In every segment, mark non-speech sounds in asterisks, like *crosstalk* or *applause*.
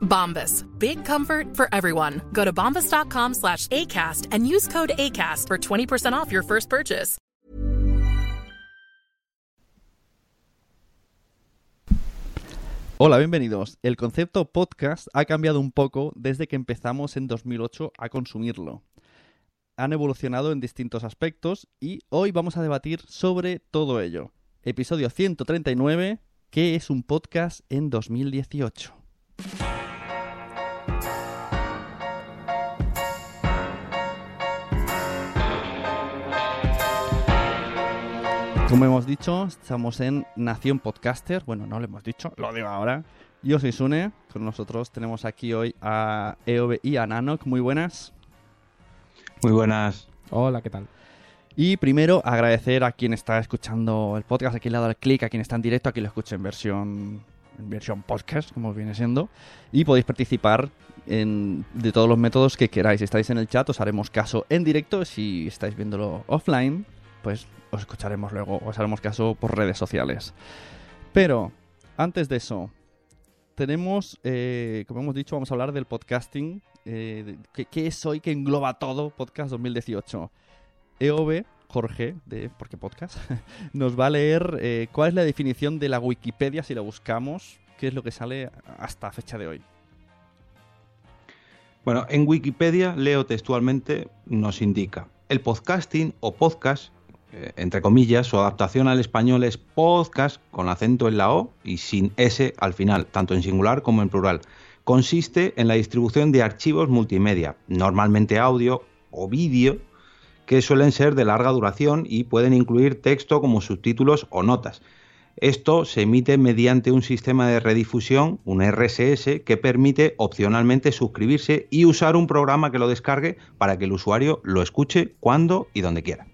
Bombas. Big comfort for everyone. Go to bombas.com slash ACAST and use code ACAST for 20% off your first purchase. Hola, bienvenidos. El concepto podcast ha cambiado un poco desde que empezamos en 2008 a consumirlo. Han evolucionado en distintos aspectos y hoy vamos a debatir sobre todo ello. Episodio 139, ¿qué es un podcast en 2018? Como hemos dicho, estamos en Nación Podcaster. Bueno, no lo hemos dicho, lo digo ahora. Yo soy Sune. Con nosotros tenemos aquí hoy a EOB y a Nanok. Muy buenas. Muy buenas. Hola, ¿qué tal? Y primero agradecer a quien está escuchando el podcast, a quien le ha dado el clic, a quien está en directo, a quien lo escuche en versión, en versión podcast, como viene siendo. Y podéis participar en, de todos los métodos que queráis. Si estáis en el chat, os haremos caso en directo. Si estáis viéndolo offline, pues os escucharemos luego, os haremos caso por redes sociales. Pero, antes de eso, tenemos, eh, como hemos dicho, vamos a hablar del podcasting. eh, ¿qué, qué es hoy que engloba todo Podcast 2018? EOB, Jorge, de ¿Por qué Podcast? *laughs* nos va a leer eh, cuál es la definición de la Wikipedia si la buscamos, qué es lo que sale hasta fecha de hoy. Bueno, en Wikipedia, leo textualmente, nos indica, el podcasting o podcast, entre comillas, su adaptación al español es podcast con acento en la O y sin S al final, tanto en singular como en plural. Consiste en la distribución de archivos multimedia, normalmente audio o vídeo, que suelen ser de larga duración y pueden incluir texto como subtítulos o notas. Esto se emite mediante un sistema de redifusión, un RSS, que permite opcionalmente suscribirse y usar un programa que lo descargue para que el usuario lo escuche cuando y donde quiera.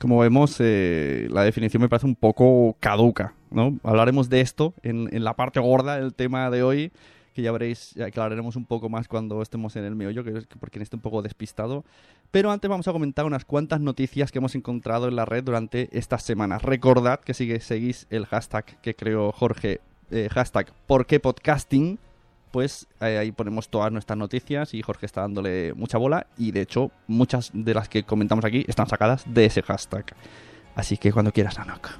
Como vemos, eh, la definición me parece un poco caduca, ¿no? Hablaremos de esto en, en la parte gorda del tema de hoy, que ya veréis, ya aclararemos un poco más cuando estemos en el meollo, que que porque esté un poco despistado. Pero antes vamos a comentar unas cuantas noticias que hemos encontrado en la red durante estas semanas. Recordad que sigue, seguís el hashtag que creó Jorge, eh, hashtag ¿por qué podcasting? Pues ahí ponemos todas nuestras noticias y Jorge está dándole mucha bola y de hecho muchas de las que comentamos aquí están sacadas de ese hashtag. Así que cuando quieras, Anok.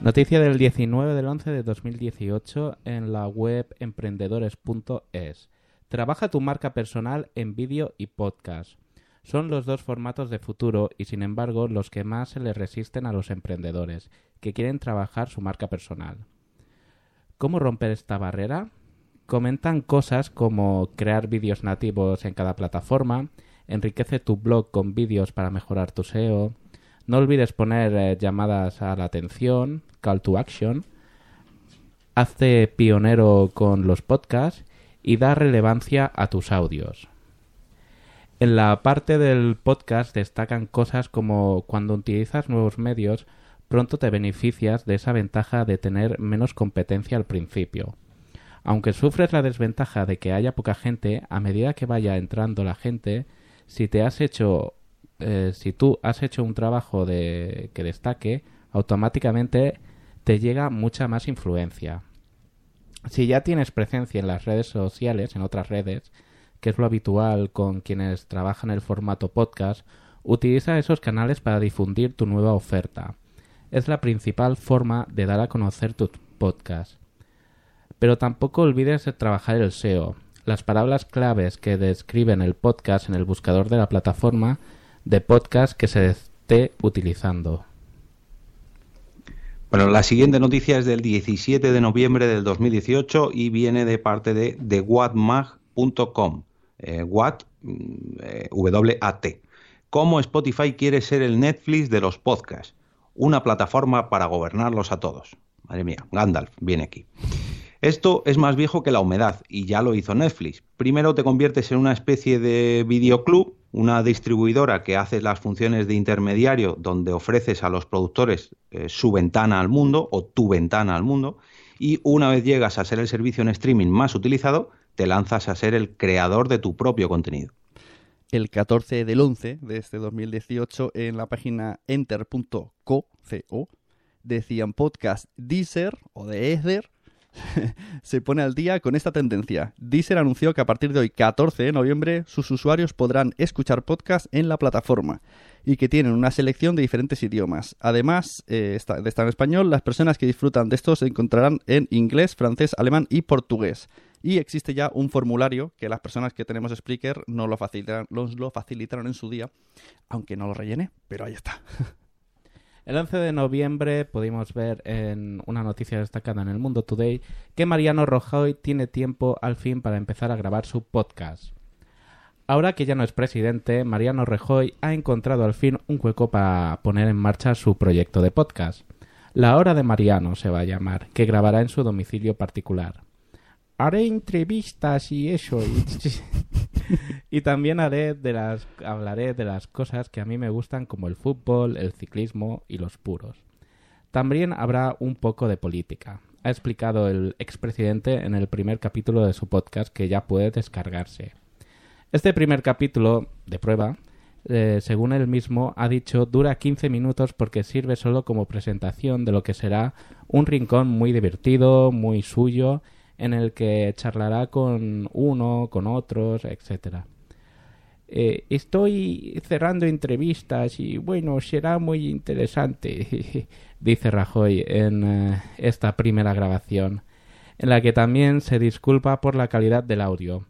Noticia del 19 del 11 de 2018 en la web emprendedores.es. Trabaja tu marca personal en vídeo y podcast. Son los dos formatos de futuro y sin embargo los que más se le resisten a los emprendedores que quieren trabajar su marca personal. ¿Cómo romper esta barrera? Comentan cosas como crear vídeos nativos en cada plataforma, enriquece tu blog con vídeos para mejorar tu SEO, no olvides poner eh, llamadas a la atención, call to action, hazte pionero con los podcasts y da relevancia a tus audios. En la parte del podcast destacan cosas como cuando utilizas nuevos medios, pronto te beneficias de esa ventaja de tener menos competencia al principio. Aunque sufres la desventaja de que haya poca gente, a medida que vaya entrando la gente, si te has hecho, eh, si tú has hecho un trabajo de, que destaque, automáticamente te llega mucha más influencia. Si ya tienes presencia en las redes sociales, en otras redes, que es lo habitual con quienes trabajan el formato podcast, utiliza esos canales para difundir tu nueva oferta. Es la principal forma de dar a conocer tu podcast. Pero tampoco olvides de trabajar el SEO. Las palabras claves que describen el podcast en el buscador de la plataforma de podcast que se esté utilizando. Bueno, la siguiente noticia es del 17 de noviembre del 2018 y viene de parte de thewatmag.com. Eh, Watt, mm, eh, W-A-T. ¿Cómo Spotify quiere ser el Netflix de los podcasts? Una plataforma para gobernarlos a todos. Madre mía, Gandalf viene aquí. Esto es más viejo que la humedad y ya lo hizo Netflix. Primero te conviertes en una especie de videoclub una distribuidora que hace las funciones de intermediario donde ofreces a los productores eh, su ventana al mundo o tu ventana al mundo y una vez llegas a ser el servicio en streaming más utilizado, te lanzas a ser el creador de tu propio contenido. El 14 del 11 de este 2018 en la página enter.co decían podcast Deezer o de Ether *laughs* se pone al día con esta tendencia. Deezer anunció que a partir de hoy, 14 de noviembre, sus usuarios podrán escuchar podcast en la plataforma y que tienen una selección de diferentes idiomas. Además eh, de estar en español, las personas que disfrutan de esto se encontrarán en inglés, francés, alemán y portugués. Y existe ya un formulario que las personas que tenemos Spreaker nos lo, nos lo facilitaron en su día, aunque no lo rellene, pero ahí está. *laughs* El 11 de noviembre pudimos ver en una noticia destacada en el Mundo Today que Mariano Rajoy tiene tiempo al fin para empezar a grabar su podcast. Ahora que ya no es presidente, Mariano Rajoy ha encontrado al fin un hueco para poner en marcha su proyecto de podcast. La Hora de Mariano se va a llamar, que grabará en su domicilio particular. Haré entrevistas y eso. *laughs* *laughs* *laughs* también haré de las, hablaré de las cosas que a mí me gustan como el fútbol, el ciclismo y los puros. También habrá un poco de política. Ha explicado el expresidente en el primer capítulo de su podcast que ya puede descargarse. Este primer capítulo de prueba, eh, según él mismo ha dicho, dura 15 minutos porque sirve solo como presentación de lo que será un rincón muy divertido, muy suyo, en el que charlará con uno, con otros, etcétera. Eh, estoy cerrando entrevistas y bueno, será muy interesante, *laughs* dice Rajoy en eh, esta primera grabación, en la que también se disculpa por la calidad del audio.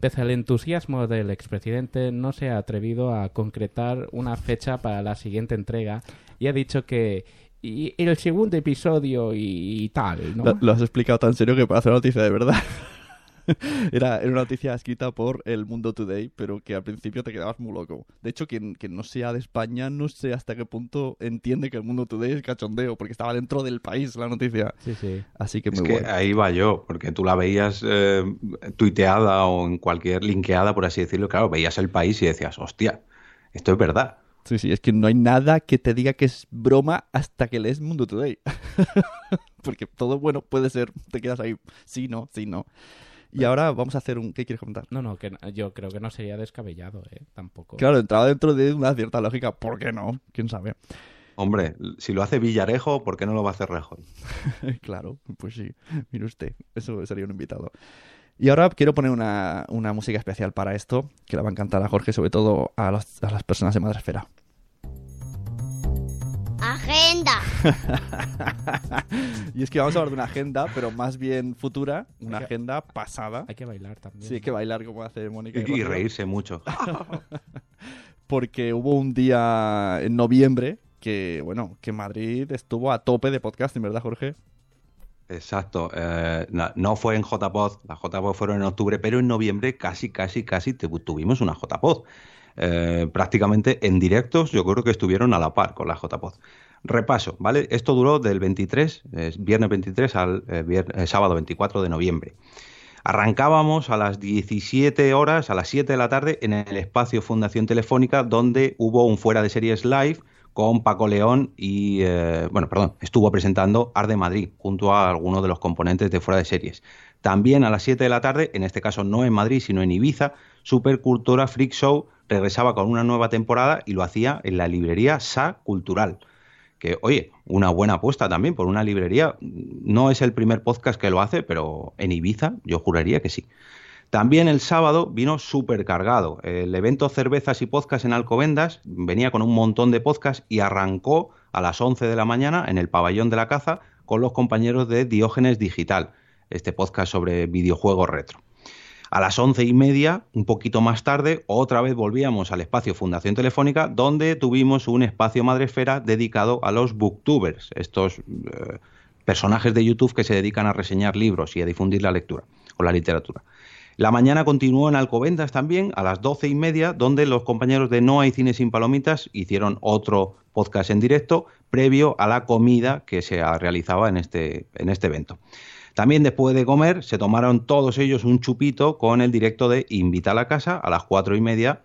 Pese al entusiasmo del expresidente, no se ha atrevido a concretar una fecha para la siguiente entrega y ha dicho que y el segundo episodio y, tal, ¿no? Lo, lo, has explicado tan serio que parece una noticia de verdad. *laughs* era, una noticia escrita por El Mundo Today, pero que al principio te quedabas muy loco. De hecho, quien, no sea de España, no sé hasta qué punto entiende que El Mundo Today es cachondeo, porque estaba dentro del país la noticia. Sí, sí. Así que es que ahí va yo, porque tú la veías eh, tuiteada o en cualquier linkeada, por así decirlo. Claro, veías el país y decías, hostia, esto es verdad. Sí, sí, es que no hay nada que te diga que es broma hasta que lees Mundo Today. *laughs* Porque todo bueno puede ser, te quedas ahí, sí, no, sí, no. Y ahora vamos a hacer un... ¿Qué quieres comentar? No, no, que yo creo que no sería descabellado, ¿eh? Tampoco. Claro, entraba dentro de una cierta lógica. ¿Por qué no? ¿Quién sabe? Hombre, si lo hace Villarejo, ¿por qué no lo va a hacer Rejo? *laughs* claro, pues sí. Mire usted, eso sería un invitado. Y ahora quiero poner una, una, música especial para esto, que le va a encantar a Jorge, sobre todo a, los, a las personas de Madresfera. Agenda. *laughs* y es que vamos a hablar de una agenda, pero más bien futura, una agenda pasada. Hay que bailar también. Sí, hay que bailar como hace Mónica. Y, y reírse mucho. *laughs* Porque hubo un día en noviembre que, bueno, que Madrid estuvo a tope de podcasting, ¿verdad, Jorge? Exacto. Eh, no, fue en JPod, las JPod fueron en octubre, pero en noviembre casi, casi, casi tuvimos una JPod. Eh, prácticamente en directos, yo creo que estuvieron a la par con la JPod. Repaso, ¿vale? Esto duró del 23, viernes 23 al eh, sábado 24 de noviembre. Arrancábamos a las 17 horas, a las 7 de la tarde, en el espacio Fundación Telefónica, donde hubo un fuera de series live con Paco León y, eh, bueno, perdón, estuvo presentando Arde Madrid junto a algunos de los componentes de fuera de series. También a las 7 de la tarde, en este caso no en Madrid, sino en Ibiza, Supercultura Freak Show regresaba con una nueva temporada y lo hacía en la librería Sa Cultural. Que, oye, una buena apuesta también por una librería. No es el primer podcast que lo hace, pero en Ibiza yo juraría que sí. También el sábado vino súper cargado. El evento Cervezas y Podcast en Alcobendas venía con un montón de podcasts y arrancó a las 11 de la mañana en el pabellón de la caza con los compañeros de Diógenes Digital, este podcast sobre videojuegos retro. A las once y media, un poquito más tarde, otra vez volvíamos al espacio Fundación Telefónica, donde tuvimos un espacio Madresfera dedicado a los booktubers, estos eh, personajes de YouTube que se dedican a reseñar libros y a difundir la lectura o la literatura. La mañana continuó en Alcobendas también, a las doce y media, donde los compañeros de No hay cine sin palomitas hicieron otro podcast en directo previo a la comida que se realizaba en este, en este evento. También después de comer se tomaron todos ellos un chupito con el directo de Invita a la Casa a las cuatro y media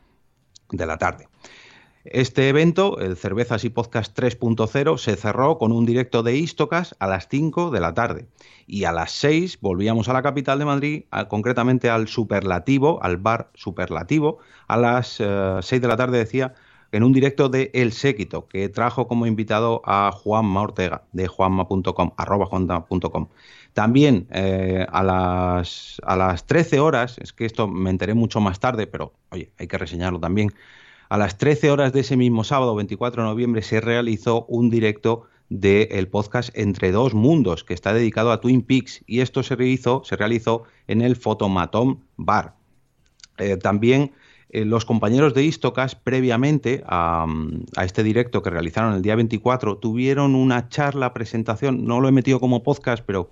de la tarde. Este evento, el Cervezas y Podcast 3.0, se cerró con un directo de Istocas a las 5 de la tarde. Y a las 6 volvíamos a la capital de Madrid, concretamente al Superlativo, al bar Superlativo. A las 6 eh, de la tarde decía, en un directo de El Séquito, que trajo como invitado a Juanma Ortega, de juanma.com, arroba juanma.com. También eh, a, las, a las 13 horas, es que esto me enteré mucho más tarde, pero oye, hay que reseñarlo también. A las 13 horas de ese mismo sábado, 24 de noviembre, se realizó un directo del podcast Entre dos mundos, que está dedicado a Twin Peaks, y esto se realizó, se realizó en el Fotomatón Bar. Eh, también eh, los compañeros de Istocas, previamente a, este directo que realizaron el día 24, tuvieron una charla, presentación, no lo he metido como podcast, pero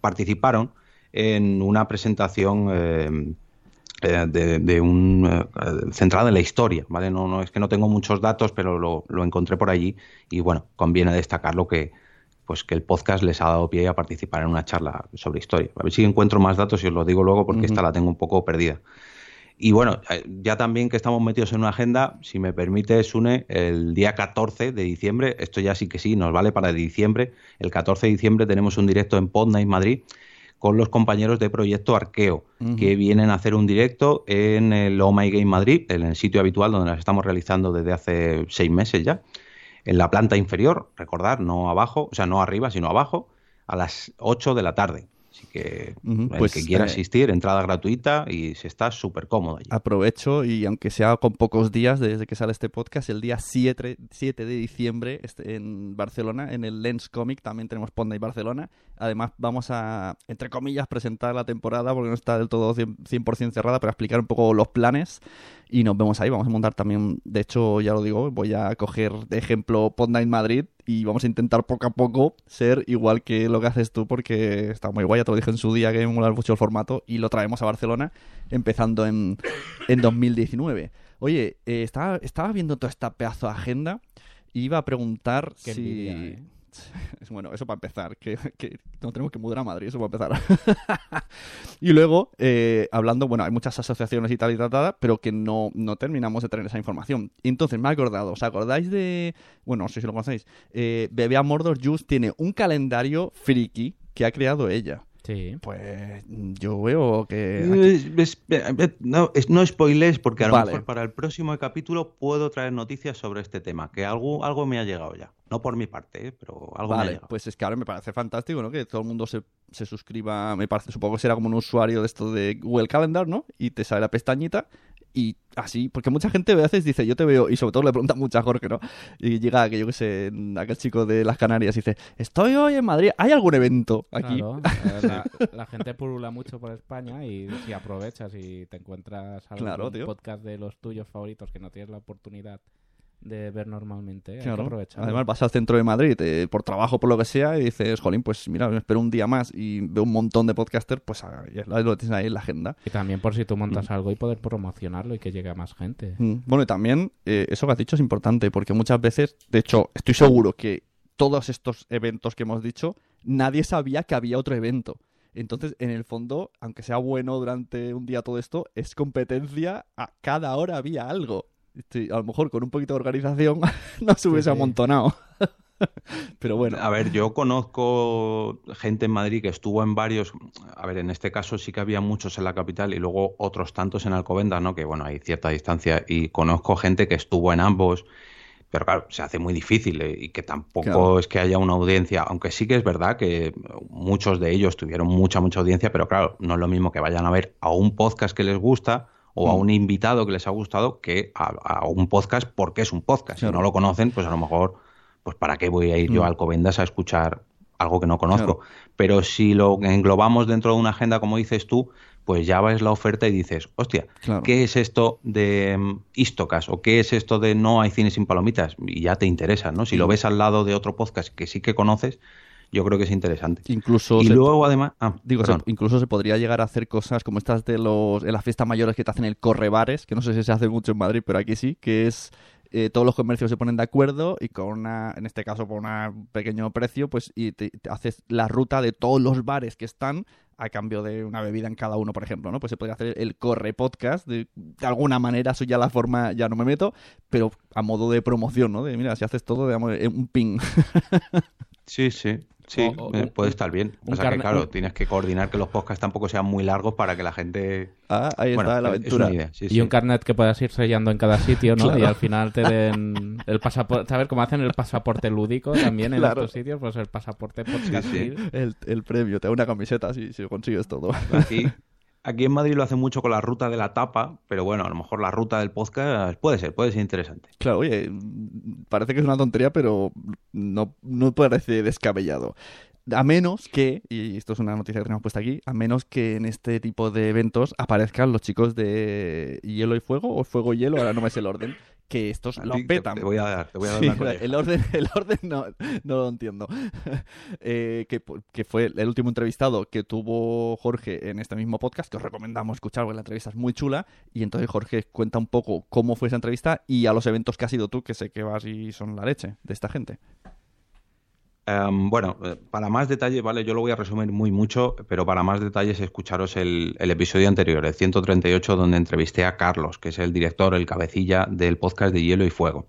participaron en una presentación eh, eh, de, un eh, centrada en la historia, ¿vale? No, no es que no tengo muchos datos, pero lo, encontré por allí y bueno, conviene destacarlo que pues que el podcast les ha dado pie a participar en una charla sobre historia. A ver si encuentro más datos y os lo digo luego porque esta la tengo un poco perdida. Y bueno, ya también que estamos metidos en una agenda, si me permite, Sune, el día 14 de diciembre, esto ya sí que sí, nos vale para diciembre, el 14 de diciembre tenemos un directo en Podnight Madrid con los compañeros de Proyecto Arqueo, que vienen a hacer un directo en el Oh My Game Madrid, en el sitio habitual donde las estamos realizando desde hace seis meses ya, en la planta inferior, recordar, no abajo, o sea, no arriba, sino abajo, a las 8 de la tarde. Que el pues, que quiera eh, asistir, entrada gratuita y se está súper cómodo allí. Aprovecho y aunque sea con pocos días desde que sale este podcast, el día 7, 7 de diciembre este, en Barcelona, en el Lens Comic, también tenemos Ponda y Barcelona. Además vamos a, entre comillas, presentar la temporada porque no está del todo 100%, cerrada, para explicar un poco los planes y nos vemos ahí. Vamos a montar también, de hecho, ya lo digo, voy a coger de ejemplo Podnight Madrid y vamos a intentar poco a poco ser igual que lo que haces tú porque está muy guay, ya te lo dije en su día que me mola mucho el formato y lo traemos a Barcelona empezando en, en 2019. Oye, eh, estaba, estaba viendo toda esta pedazo de agenda y iba a preguntar si... ¿eh? *laughs* Bueno, eso para empezar, que, no tenemos que mudar a Madrid, eso para empezar. *laughs* y luego, eh, hablando, bueno, hay muchas asociaciones y tal y tal, pero que no, no terminamos de tener esa información. entonces me he acordado, ¿os acordáis de, bueno, no sé si lo conocéis, eh, Bebé Mordor Juice tiene un calendario friki que ha creado ella. Sí. Pues yo veo que. no, no spoilees, porque a lo mejor para el próximo capítulo puedo traer noticias sobre este tema, que algo, algo me ha llegado ya. No por mi parte, ¿eh? pero algo me ha llegado. Pues es que ahora me parece fantástico, ¿no? Que todo el mundo se, se suscriba, me parece, supongo que será como un usuario de esto de Google Calendar, ¿no? Y te sale la pestañita y así, porque mucha gente a veces dice, yo te veo, y sobre todo le pregunta mucho a Jorge, ¿no? Y llega, que yo que sé, aquel chico de las Canarias y dice, estoy hoy en Madrid, ¿hay algún evento aquí? *laughs* Eh, la, gente pulula mucho por España y si aprovechas y te encuentras algún podcast de los tuyos favoritos que no tienes la oportunidad de ver normalmente. Además, vas al centro de Madrid eh, por trabajo, por lo que sea, y dices, jolín, pues mira, me espero un día más y veo un montón de podcasters, pues lo tienes ahí en la agenda. Y también por si tú montas mm. algo y poder promocionarlo y que llegue a más gente. Mm. Bueno, y también eh, eso que has dicho es importante, porque muchas veces, de hecho, estoy seguro que todos estos eventos que hemos dicho, nadie sabía que había otro evento. Entonces, en el fondo, aunque sea bueno durante un día todo esto, es competencia, a cada hora había algo a lo mejor con un poquito de organización *laughs* no se hubiese amontonado. *laughs* Pero bueno. A ver, yo conozco gente en Madrid que estuvo en varios. A ver, en este caso sí que había muchos en la capital y luego otros tantos en Alcobendas, ¿no? Que bueno, hay cierta distancia. Y conozco gente que estuvo en ambos. Pero claro, se hace muy difícil eh, y que tampoco es que haya una audiencia, aunque sí que es verdad que muchos de ellos tuvieron mucha, mucha audiencia, pero claro, no es lo mismo que vayan a ver a un podcast que les gusta o a mm. un invitado que les ha gustado que a, un podcast porque es un podcast. Si no lo conocen, pues a lo mejor, pues para qué voy a ir yo mm. a Alcobendas a escuchar algo que no conozco. Pero si lo englobamos dentro de una agenda, como dices tú, pues ya ves la oferta y dices, hostia, Claro. ¿qué es esto de mm, Istocas? ¿O qué es esto de no hay cine sin palomitas? Y ya te interesa, ¿no? Si lo ves al lado de otro podcast que sí que conoces, yo creo que es interesante. Incluso Y se- luego, además... Ah, Digo, se- incluso se podría llegar a hacer cosas como estas de los en las fiestas mayores que te hacen el correbares, que no sé si se hace mucho en Madrid, pero aquí sí, que es eh, todos los comercios se ponen de acuerdo y con una, en este caso por un pequeño precio, pues y te, te haces la ruta de todos los bares que están a cambio de una bebida en cada uno, por ejemplo, ¿no? Pues se podría hacer el corre podcast de, de alguna manera, eso ya la forma ya no me meto, pero a modo de promoción, ¿no? De mira, si haces todo, digamos, eh, un ping. *laughs* Sí, sí. Sí, O- o un- puede estar bien. un o sea que, claro, un- tienes que coordinar que los podcasts tampoco sean muy largos para que la gente... ah, ahí Bueno, está la es aventura. una idea, sí, Y sí. un carnet que puedas ir sellando en cada sitio, ¿no? *laughs* Claro. Y al final te den el pasaporte, ¿sabes cómo hacen el pasaporte lúdico también en Claro. estos sitios? Pues el pasaporte podcast. sí. El, el premio, te da una camiseta si, si consigues todo. Aquí, aquí en Madrid lo hacen mucho con la ruta de la tapa, pero bueno, a lo mejor la ruta del podcast puede ser, puede ser interesante. Claro, oye, parece que es una tontería, pero no, no parece descabellado. A menos que, y esto es una noticia que tenemos puesta aquí, a menos que en este tipo de eventos aparezcan los chicos de Hielo y Fuego o Fuego y Hielo, ahora no me sé el orden, que estos lo te- petan. Te voy a dar, te voy a dar Sí, una colleja. el orden, *laughs* el orden no, no lo entiendo. *laughs* Eh, que, que fue el último entrevistado que tuvo Jorge en este mismo podcast, que os recomendamos escuchar porque la entrevista es muy chula. Y entonces Jorge cuenta un poco cómo fue esa entrevista y a los eventos que has ido tú, que sé que vas y son la leche de esta gente. Em, bueno, eh, para más detalles, vale, yo lo voy a resumir muy mucho, pero para más detalles escucharos el, episodio anterior, el 138, donde entrevisté a Carlos, que es el director, el cabecilla del podcast de Hielo y Fuego.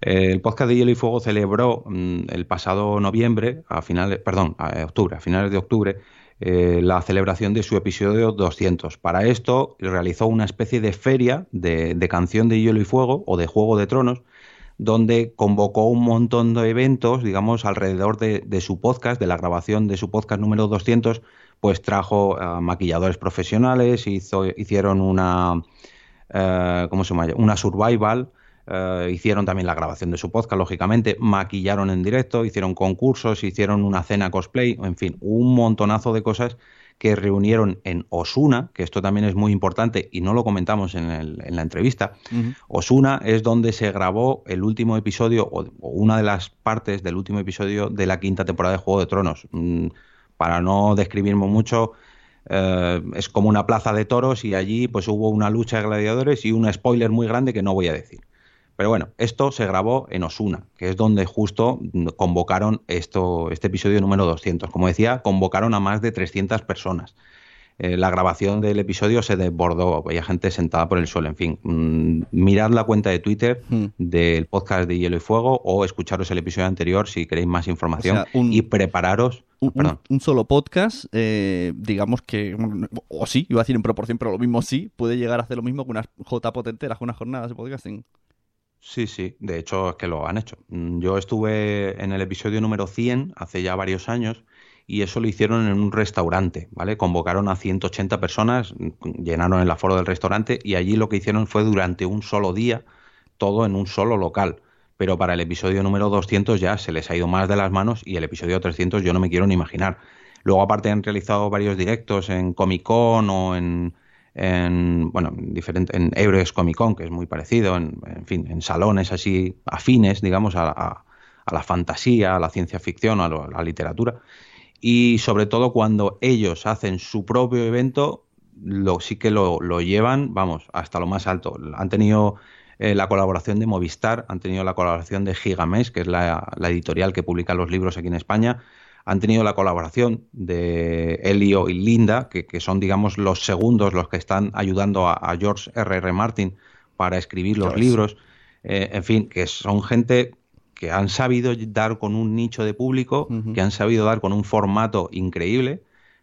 Eh, el podcast de Hielo y Fuego celebró mm, el pasado noviembre, a finales, perdón, a octubre, a finales de octubre, eh, la celebración de su episodio 200. Para esto realizó una especie de feria de canción de Hielo y Fuego o de Juego de Tronos, donde convocó un montón de eventos, digamos, alrededor de, de su podcast, de la grabación de su podcast número 200, pues trajo maquilladores profesionales, hizo, hicieron una, eh, ¿cómo se llama? Una survival, eh, hicieron también la grabación de su podcast, lógicamente, maquillaron en directo, hicieron concursos, hicieron una cena cosplay, en fin, un montonazo de cosas que reunieron en Osuna, que esto también es muy importante y no lo comentamos en, el- en la entrevista. Osuna es donde se grabó el último episodio o, o una de las partes del último episodio de la quinta temporada de Juego de Tronos. Mm, para no describirme mucho, eh, es como una plaza de toros y allí pues hubo una lucha de gladiadores y un spoiler muy grande que no voy a decir. Pero bueno, esto se grabó en Osuna, que es donde justo convocaron esto, este episodio número 200. Como decía, convocaron a más de 300 personas. Eh, la grabación del episodio se desbordó, había gente sentada por el suelo, en fin. mm, mirad la cuenta de Twitter Hmm. del podcast de Hielo y Fuego o escucharos el episodio anterior si queréis más información O sea, un- y prepararos. Un, un- perdón. un solo podcast, eh, digamos que, o sí, iba a decir en proporción, pero lo mismo sí, puede llegar a hacer lo mismo que unas J enteras, que unas jornadas de podcasting. Sí, sí, de hecho es que lo han hecho. Mm, Yo estuve en el episodio número 100 hace ya varios años y eso lo hicieron en un restaurante, ¿vale? Convocaron a 180 personas, mm, llenaron el aforo del restaurante y allí lo que hicieron fue durante un solo día, todo en un solo local. Pero para el episodio número 200 ya se les ha ido más de las manos y el episodio 300 yo no me quiero ni imaginar. Luego aparte han realizado varios directos en Comic Con o en, en bueno, en diferente, en Euros Comic Con, que es muy parecido, en, en fin, en salones así afines, digamos, a, a- a la fantasía, a la ciencia ficción, a, lo- a la literatura. Y sobre todo cuando ellos hacen su propio evento, lo, sí que lo, lo llevan, vamos, hasta lo más alto. Han tenido eh, la colaboración de Movistar, han tenido la colaboración de Gigamesh, que es la, la editorial que publica los libros aquí en España, han tenido la colaboración de Elio y Linda, que, que son, digamos, los segundos, los que están ayudando a, a George R. R. Martin para escribir los George. libros. Eh, en fin, que son gente que han sabido dar con un nicho de público, que han sabido dar con un formato increíble,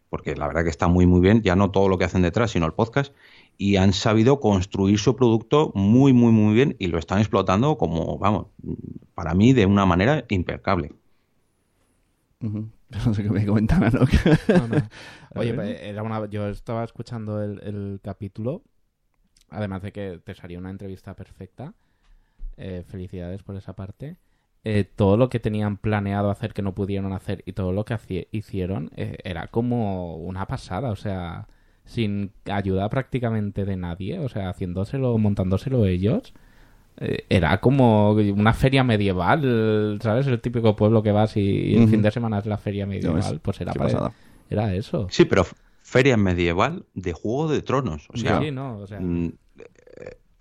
porque la verdad que está muy muy bien, ya no todo lo que hacen detrás, sino el podcast, y han sabido construir su producto muy muy muy bien y lo están explotando como, vamos, para mí de una manera impecable. *laughs* No sé qué me comentaban, ¿no? No, no. *laughs* Oye, pues, *laughs* era una... yo estaba escuchando el, el capítulo, además de que te salía una entrevista perfecta. Eh, felicidades por esa parte. Eh, todo lo que tenían planeado hacer que no pudieron hacer y todo lo que hicieron eh, era como una pasada. O sea, sin ayuda prácticamente de nadie, o sea, haciéndoselo, montándoselo ellos. Eh, era como una feria medieval, ¿sabes? El típico pueblo que vas y, el fin de semana es la feria medieval, pues era, para- pasada. era eso. Sí, pero feria medieval de Juego de Tronos. O sea, sí, no, o sea, Mm,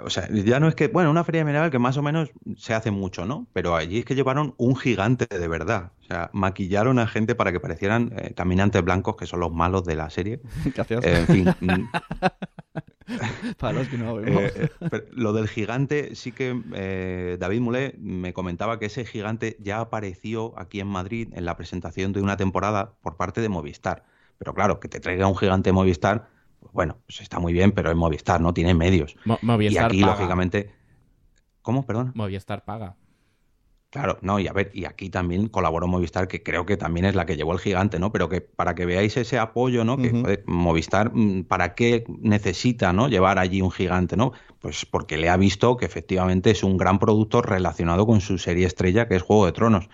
o sea, ya no es que, bueno, una feria medieval que más o menos se hace mucho, ¿no? Pero allí es que llevaron un gigante de verdad. O sea, maquillaron a gente para que parecieran eh, caminantes blancos, que son los malos de la serie. *laughs* Gracias. Eh, en fin, mm, *laughs* Para los que no lo vemos. eh, eh, lo del gigante, sí que eh, David Mulé me comentaba que ese gigante ya apareció aquí en Madrid en la presentación de una temporada por parte de Movistar. Pero claro, que te traiga un gigante de Movistar, bueno, pues está muy bien, pero es Movistar, no tiene medios. Mo- Y Movistar aquí, paga. lógicamente. ¿Cómo? Perdón. Movistar paga. Claro, no, y a ver, y aquí también colaboró Movistar, que creo que también es la que llevó el gigante, ¿no? Pero que para que veáis ese apoyo, ¿no? Que joder, Movistar, mm, ¿para qué necesita, ¿no? Llevar allí un gigante, ¿no? Pues porque le ha visto que efectivamente es un gran producto relacionado con su serie estrella, que es Juego de Tronos.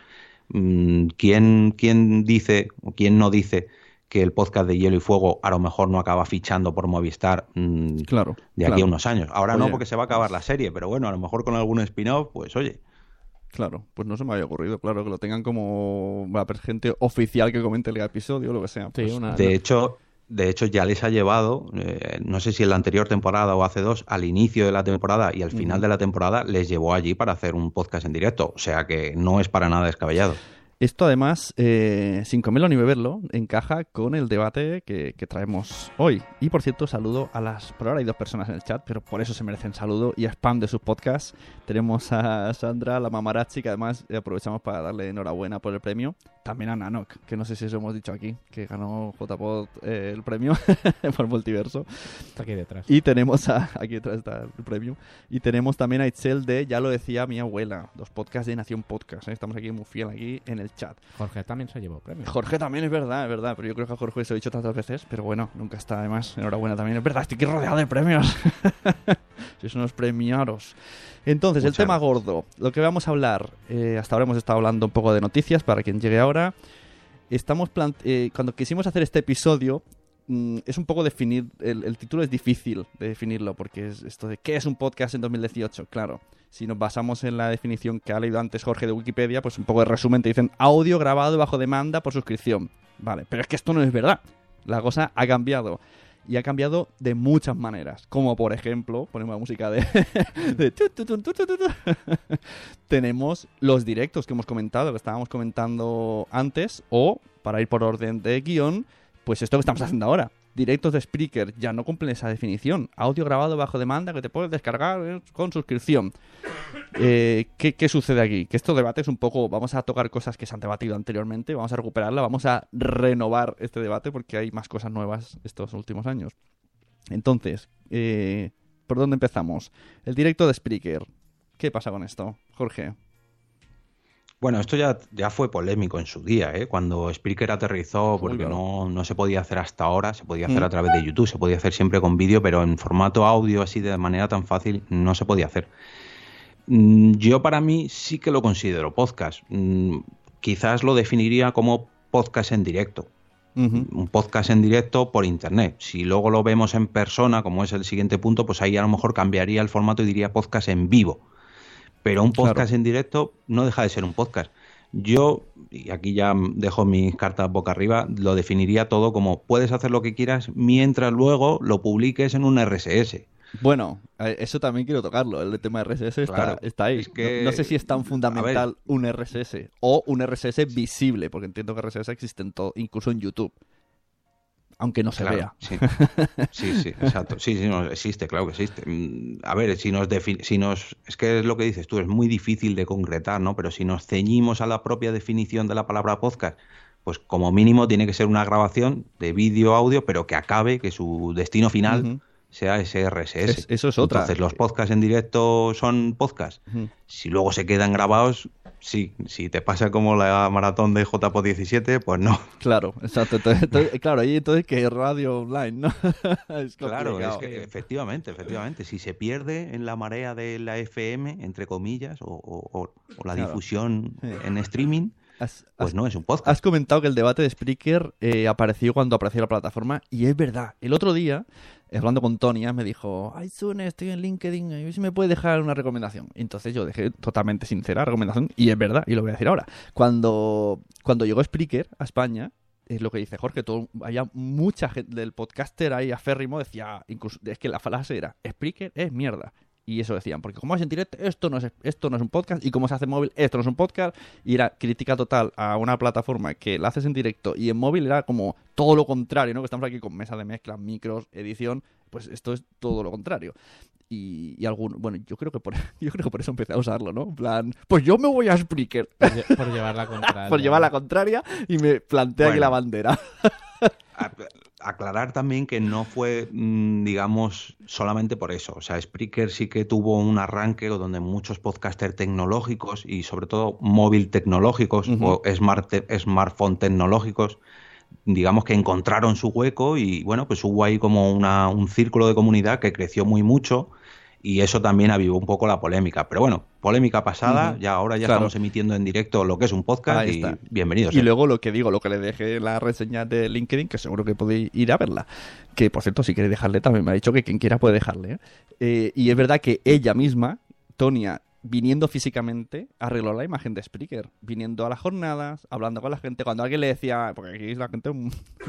Mm, ¿Quién, quién dice o quién no dice que el podcast de Hielo y Fuego a lo mejor no acaba fichando por Movistar mm, Claro. de aquí claro. a unos años? Ahora no, porque se va a acabar la serie, pero bueno, a lo mejor con algún spin-off, pues oye. Claro, pues no se me había ocurrido, claro, que lo tengan como va a haber gente oficial que comente el episodio o lo que sea. Sí, pues, una- De hecho, de hecho ya les ha llevado, eh, no sé si en la anterior temporada o hace dos, al inicio de la temporada y al final de la temporada les llevó allí para hacer un podcast en directo. O sea que no es para nada descabellado. Esto además, eh, sin comerlo ni beberlo, encaja con el debate que, que traemos hoy. Y por cierto, saludo a las... Por ahora hay dos personas en el chat, pero por eso se merecen saludo y spam de sus podcasts. Tenemos a Sandra, la mamarachi, que además eh, aprovechamos para darle enhorabuena por el premio. También a Nanok, que no sé si eso hemos dicho aquí, que ganó JPod eh, el premio *laughs* por multiverso. Está aquí detrás. Y tenemos a, aquí detrás está el premio. Y tenemos también a Itzel de Ya lo decía mi abuela, los podcasts de Nación Podcast. ¿eh? Estamos aquí muy fiel aquí en el chat. Jorge también se llevó premio. Jorge también es verdad, es verdad, pero yo creo que a Jorge se lo he dicho tantas veces, pero bueno, nunca está además. Enhorabuena también, es verdad, estoy aquí rodeado de premios. *laughs* Sois unos premiaros. Entonces, el tema gracias. gordo, lo que vamos a hablar, eh, hasta ahora hemos estado hablando un poco de noticias para quien llegue ahora. Estamos plant- eh, cuando quisimos hacer este episodio, mm, es un poco definir, el, el título es difícil de definirlo, porque es esto de qué es un podcast en 2018, claro. Si nos basamos en la definición que ha leído antes Jorge de Wikipedia, pues un poco de resumen te dicen audio grabado bajo demanda por suscripción. Vale, pero es que esto no es verdad. La cosa ha cambiado. Y ha cambiado de muchas maneras. Como por ejemplo, ponemos la música de. Tenemos los directos que hemos comentado, que estábamos comentando antes. O, para ir por orden de guion, pues esto que estamos haciendo ahora. Directos de Spreaker ya no cumplen esa definición. Audio grabado bajo demanda que te puedes descargar eh, con suscripción. Eh, ¿qué, qué sucede aquí? Que estos debates un poco, vamos a tocar cosas que se han debatido anteriormente, vamos a recuperarla, vamos a renovar este debate porque hay más cosas nuevas estos últimos años. Entonces, eh, ¿por dónde empezamos? El directo de Spreaker. ¿Qué pasa con esto, Jorge? Bueno, esto ya, ya fue polémico en su día, ¿eh? cuando Spreaker aterrizó, porque no, no se podía hacer hasta ahora, se podía hacer Mm. a través de YouTube, se podía hacer siempre con vídeo, pero en formato audio así de manera tan fácil no se podía hacer. Mm, Yo para mí sí que lo considero podcast. Mm, Quizás lo definiría como podcast en directo. Un podcast en directo por internet. Si luego lo vemos en persona, como es el siguiente punto, pues ahí a lo mejor cambiaría el formato y diría podcast en vivo. Pero un podcast Claro. en directo no deja de ser un podcast. Yo, y aquí ya dejo mis cartas boca arriba, lo definiría todo como puedes hacer lo que quieras mientras luego lo publiques en un RSS. Bueno, eso también quiero tocarlo. El tema de RSS está, Claro, está ahí. es que- no, no sé si es tan fundamental un RSS o un RSS visible, porque entiendo que RSS existe en todo, incluso en YouTube. Aunque no se Claro, vea. Sí. sí, sí, exacto. Sí, sí, no, existe, claro que existe. Mm, A ver, si nos, si nos... Es que es lo que dices tú, es muy difícil de concretar, ¿no? Pero si nos ceñimos a la propia definición de la palabra podcast, pues como mínimo tiene que ser una grabación de vídeo, audio, pero que acabe, que su destino final. Sea ese RSS. Es- eso es otra. Entonces, los podcasts en directo son podcasts. Si luego se quedan grabados, sí. Si te pasa como la maratón de JPO 17, pues no. Claro, exacto. Entonces, entonces- claro, ahí entonces que radio online, ¿no? *laughs* es Claro, es complicado. que efectivamente, efectivamente, si se pierde en la marea de la FM, entre comillas, o, o- o- o la Claro. difusión Sí. en streaming, Has, pues has- no es un podcast. has comentado que el debate de Spreaker eh, apareció cuando apareció la plataforma y es verdad. El otro día, hablando con Tonia, me dijo, ay, Sune, estoy en LinkedIn, a ver si me puede dejar una recomendación. Entonces yo dejé totalmente sincera recomendación y es verdad, y lo voy a decir ahora. Cuando, cuando llegó Spreaker a España, es lo que dice Jorge, había mucha gente del podcaster ahí aférrimo, decía, incluso, es que la frase era, Spreaker es mierda. Y eso decían, porque como es en directo, esto no es, esto no es un podcast, y como se hace en móvil, esto no es un podcast, y era crítica total a una plataforma que la haces en directo y en móvil era como todo lo contrario, ¿no? Que estamos aquí con mesa de mezcla, micros, edición, pues esto es todo lo contrario. Y, y algún, bueno, yo creo que por *laughs* yo creo que por eso empecé a usarlo, ¿no? En plan, pues yo me voy a Spreaker Por, *laughs* por llevar la contraria. por llevar la contraria y me plantea aquí Bueno. la bandera. Aclarar también que no fue, mm, digamos, solamente por eso. O sea, Spreaker sí que tuvo un arranque donde muchos podcasters tecnológicos y sobre todo móvil tecnológicos o smart te- smartphone tecnológicos, digamos que encontraron su hueco y bueno, pues hubo ahí como una, un círculo de comunidad que creció muy mucho y eso también avivó un poco la polémica. Pero bueno, polémica pasada, ya ahora ya Claro. estamos emitiendo en directo lo que es un podcast Ahí y está. bienvenidos. Y eh. luego lo que digo, lo que le dejé en la reseña de LinkedIn, que seguro que podéis ir a verla. Que por cierto, si queréis dejarle, también me ha dicho que quien quiera puede dejarle. ¿eh? Eh, y es verdad que ella misma, Tonia, viniendo físicamente, arregló la imagen de Spreaker. Viniendo a las jornadas, hablando con la gente. Cuando alguien le decía, porque aquí es la gente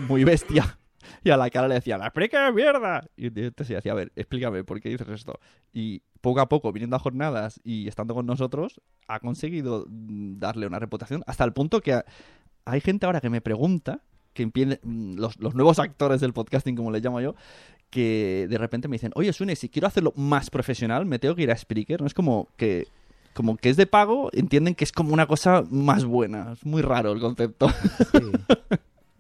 muy bestia. Y a la cara le decía, la es mierda. Y entonces ella decía, a ver, explícame, ¿por qué dices esto? Y poco a poco, viniendo a jornadas y estando con nosotros, ha conseguido mm, darle una reputación hasta el punto que ha- hay gente ahora que me pregunta, que mm, los, los nuevos actores del podcasting, como les llamo yo, que de repente me dicen, oye, Sune, si quiero hacerlo más profesional, me tengo que ir a Spreaker. No es como que, como que es de pago, entienden que es como una cosa más buena. Es muy raro el concepto. Sí.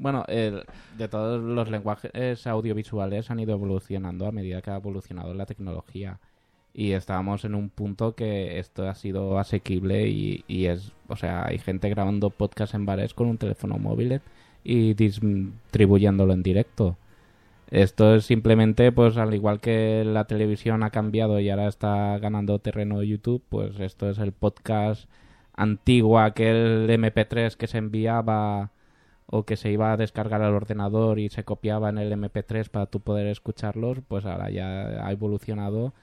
Bueno, el- de todos los lenguajes audiovisuales han ido evolucionando a medida que ha evolucionado la tecnología. Y estábamos en un punto que esto ha sido asequible y, y es, o sea, hay gente grabando podcast en bares con un teléfono móvil y distribuyéndolo en directo. Esto es simplemente, pues al igual que la televisión ha cambiado y ahora está ganando terreno YouTube, pues esto es el podcast antiguo, aquel MP3 que se enviaba o que se iba a descargar al ordenador y se copiaba en el MP3 para tú poder escucharlos, pues ahora ya ha evolucionado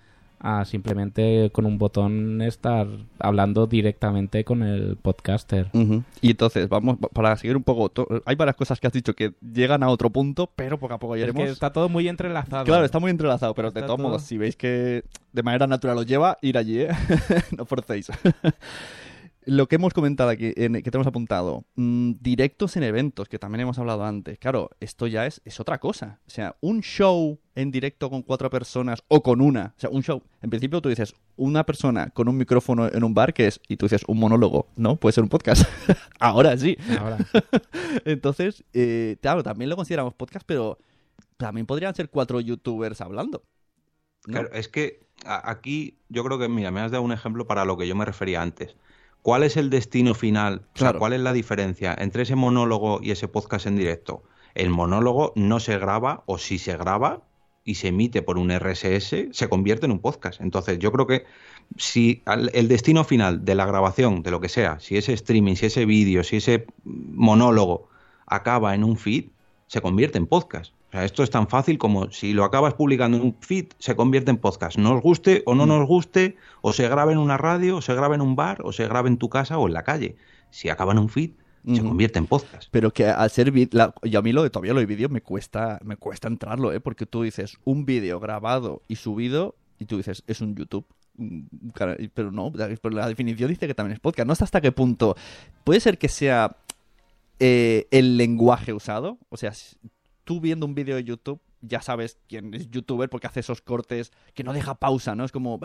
a simplemente con un botón estar hablando directamente con el podcaster. Ujú. Y entonces, vamos, para seguir un poco, to- hay varias cosas que has dicho que llegan a otro punto, pero poco a poco Es iremos. que está todo muy entrelazado. Claro, está muy entrelazado, pero de Está todos todo- modos, si veis que de manera natural os lleva, ir allí, ¿eh? *laughs* no forcéis. Lo que hemos comentado aquí, en- que tenemos apuntado, mm, directos en eventos, que también hemos hablado antes. Claro, esto ya es, es otra cosa. O sea, un show en directo con cuatro personas o con una. O sea, un show. En principio tú dices una persona con un micrófono en un bar, que es, y tú dices un monólogo. No, puede ser un podcast. *laughs* Ahora sí. Ahora, *laughs* Entonces, eh, claro, también lo consideramos podcast, pero también podrían ser cuatro youtubers hablando. ¿no? Claro, es que aquí yo creo que, mira, me has dado un ejemplo para lo que yo me refería antes. ¿Cuál es el destino final? O sea. ¿cuál es la diferencia entre ese monólogo y ese podcast en directo? El monólogo no se graba o si se graba y se emite por un RSS, se convierte en un podcast. Entonces, yo creo que si el destino final de la grabación, de lo que sea, si ese streaming, si ese vídeo, si ese monólogo acaba en un feed, se convierte en podcast. O sea, esto es tan fácil como si lo acabas publicando en un feed, se convierte en podcast. Nos guste o no nos guste, o se graba en una radio, o se graba en un bar, o se graba en tu casa o en la calle. Si acaba en un feed, se convierte en podcast. Pero que al ser la- y a mí lo de todavía lo de vídeo me cuesta, me cuesta entrarlo, ¿eh? Porque tú dices un vídeo grabado y subido y tú dices es un YouTube. Mm, Pero no, pero la definición dice que también es podcast. No sé hasta qué punto. Puede ser que sea eh, el lenguaje usado. O sea, tú viendo un vídeo de YouTube ya sabes quién es youtuber porque hace esos cortes que no deja pausa, ¿no? Es como...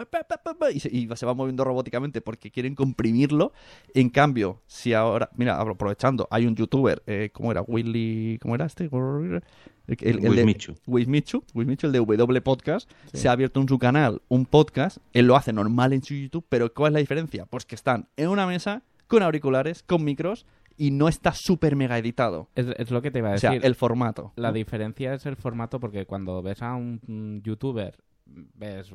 Y se, y se va moviendo robóticamente porque quieren comprimirlo. En cambio, si ahora... Mira, aprovechando, hay un youtuber, eh, ¿cómo era? Willy... ¿Cómo era este? El, el- el de- Wismichu. Wismichu, Wismichu, el de W Podcast, se ha abierto en su canal un podcast, él lo hace normal en su YouTube, pero ¿cuál es la diferencia? Pues que están en una mesa, con auriculares, con micros, y no está súper mega editado. es, es lo que te iba a O sea, decir. el formato. La diferencia es el formato porque cuando ves a un youtuber, ves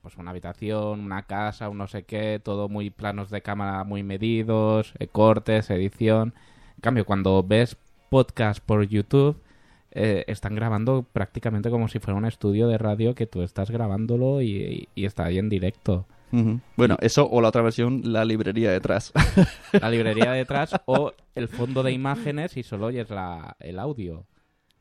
pues una habitación, una casa, un no sé qué, todo muy planos de cámara muy medidos, eh, cortes, edición. En cambio, cuando ves podcast por YouTube, eh, están grabando prácticamente como si fuera un estudio de radio que tú estás grabándolo y, y está ahí en directo. Bueno, eso o la otra versión, la librería detrás. *laughs* La librería *laughs* detrás o el fondo de imágenes y solo oyes la, el audio.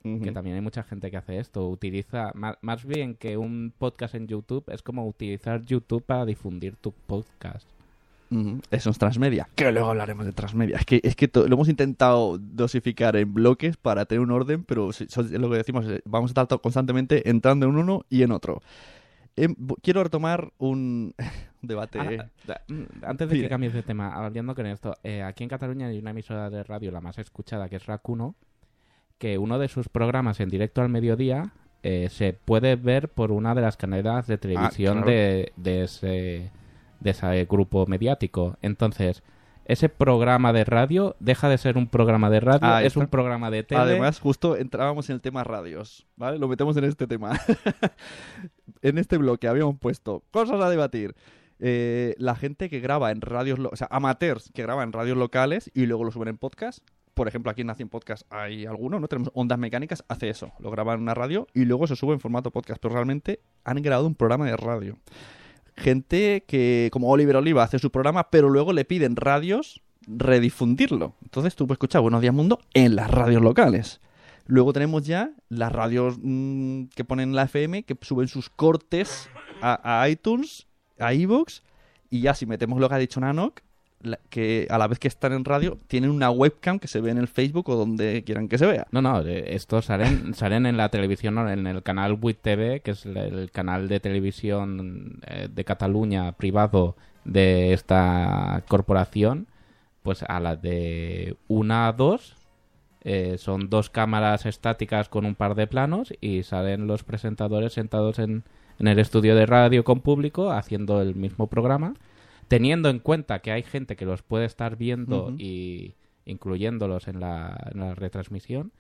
Que también hay mucha gente que hace esto. Utiliza, más bien que un podcast en YouTube, es como utilizar YouTube para difundir tu podcast. Eso es transmedia. Que luego hablaremos de transmedia. Es que, es que to- lo hemos intentado dosificar en bloques para tener un orden, pero si- so- es lo que decimos, vamos a estar to- constantemente entrando en uno y en otro. Em, quiero retomar un, *laughs* debate. Ah, da- mm, antes de que cambies de tema, hablando con esto, eh, aquí en Cataluña hay una emisora de radio, la más escuchada, que es RAC1, que uno de sus programas en directo al mediodía eh, se puede ver por una de las cadenas de televisión claro. de, de ese, de ese grupo mediático. Entonces, ese programa de radio deja de ser un programa de radio, es un programa de tele. Además, justo entrábamos en el tema radios, ¿vale? Lo metemos en este tema. *laughs* en este bloque habíamos puesto cosas a debatir. Eh, la gente que graba en radios, o sea, amateurs que graban en radios locales y luego lo suben en podcast. Por ejemplo, aquí en Nación Podcast hay alguno, ¿no? Tenemos Ondas Mecánicas, hace eso. Lo graban en una radio y luego se sube en formato podcast. Pero realmente han grabado un programa de radio. Gente que, como Oliver Oliva, hace su programa, pero luego le piden radios redifundirlo. Entonces tú puedes escuchar Buenos Días Mundo en las radios locales. Luego tenemos ya las radios mm, que ponen la FM, que suben sus cortes a, iTunes, a iVoox, y ya si metemos lo que ha dicho Nanok, que a la vez que están en radio, tienen una webcam que se ve en el Facebook o donde quieran que se vea. No, no, eh, estos salen, *laughs* salen en la televisión, en el canal 8 TV, que es el, el canal de televisión eh, de Cataluña privado de esta corporación. Pues a las de 1 a 2 eh, son dos cámaras estáticas con un par de planos y salen los presentadores sentados en, en el estudio de radio con público haciendo el mismo programa, teniendo en cuenta que hay gente que los puede estar viendo y incluyéndolos en la, en la retransmisión,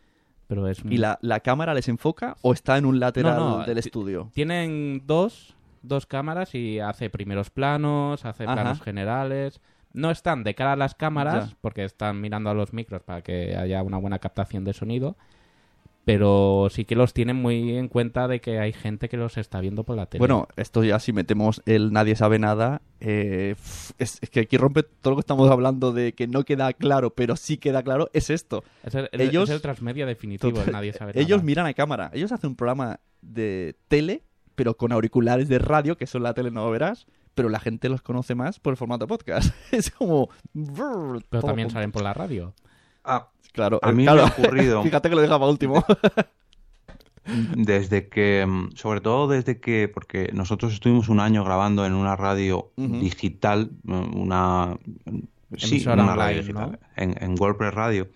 pero es ¿Y la, la cámara les enfoca o está en un lateral No, no, del estudio? tienen dos, dos cámaras y hace primeros planos, hace Ajá. planos generales. No están de cara a las cámaras Ya. porque están mirando a los micros para que haya una buena captación de sonido. Pero sí que los tienen muy en cuenta de que hay gente que los está viendo por la tele. Bueno, esto ya si metemos el nadie sabe nada, eh, es, es que aquí rompe todo lo que estamos hablando de que no queda claro, pero sí queda claro, es esto. es el, el- ellos- es el transmedia definitivo, Total- nadie sabe *laughs* Ellos nada. miran a cámara, ellos hacen un programa de tele, pero con auriculares de radio, que eso en la tele no lo verás, pero la gente los conoce más por el formato podcast. *laughs* es como... brrr, Pero también salen por la radio. Ah, Claro, A mí me ha ocurrido- *laughs* Fíjate que lo dejaba último. *laughs* desde que, sobre todo desde que, porque nosotros estuvimos un año grabando en una radio digital, una, sí, una online, radio digital, ¿no? en, en WordPress Radio.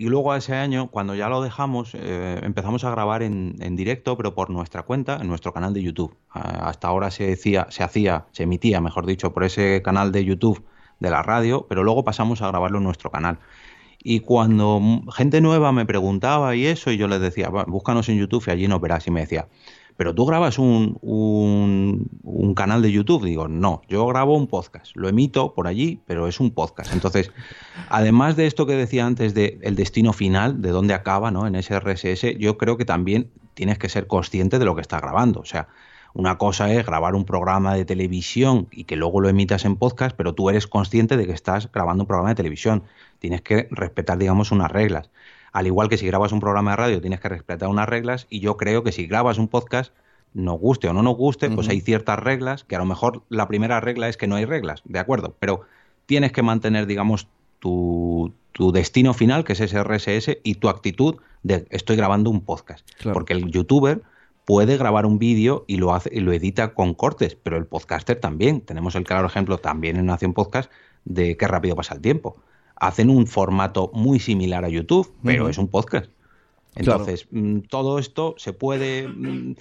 Y luego ese año, cuando ya lo dejamos, eh, empezamos a grabar en, directo, pero por nuestra cuenta, en nuestro canal de YouTube. Ah, hasta ahora se decía, se hacía, se emitía, mejor dicho, por ese canal de YouTube de la radio, pero luego pasamos a grabarlo en nuestro canal. Y cuando gente nueva me preguntaba y eso, y yo les decía, "Va, búscanos en YouTube y allí nos verás. Y me decía, pero tú grabas un, un, un canal de YouTube. Digo, no, yo grabo un podcast. Lo emito por allí, pero es un podcast. Entonces, *laughs* además de esto que decía antes de el destino final, de dónde acaba, ¿no? En ese RSS, yo creo que también tienes que ser consciente de lo que estás grabando. O sea, una cosa es grabar un programa de televisión y que luego lo emitas en podcast, pero tú eres consciente de que estás grabando un programa de televisión. Tienes que respetar, digamos, unas reglas. Al igual que si grabas un programa de radio, tienes que respetar unas reglas. Y yo creo que si grabas un podcast, nos guste o no nos guste, pues hay ciertas reglas, que a lo mejor la primera regla es que no hay reglas, ¿de acuerdo? Pero tienes que mantener, digamos, tu, tu destino final, que es ese RSS, y tu actitud de estoy grabando un podcast. Claro. Porque el youtuber puede grabar un vídeo y lo hace y lo edita con cortes, pero el podcaster también. Tenemos el claro ejemplo también en Nación Podcast de qué rápido pasa el tiempo. Hacen un formato muy similar a YouTube, pero es un podcast. Entonces, mm, todo esto se puede mm,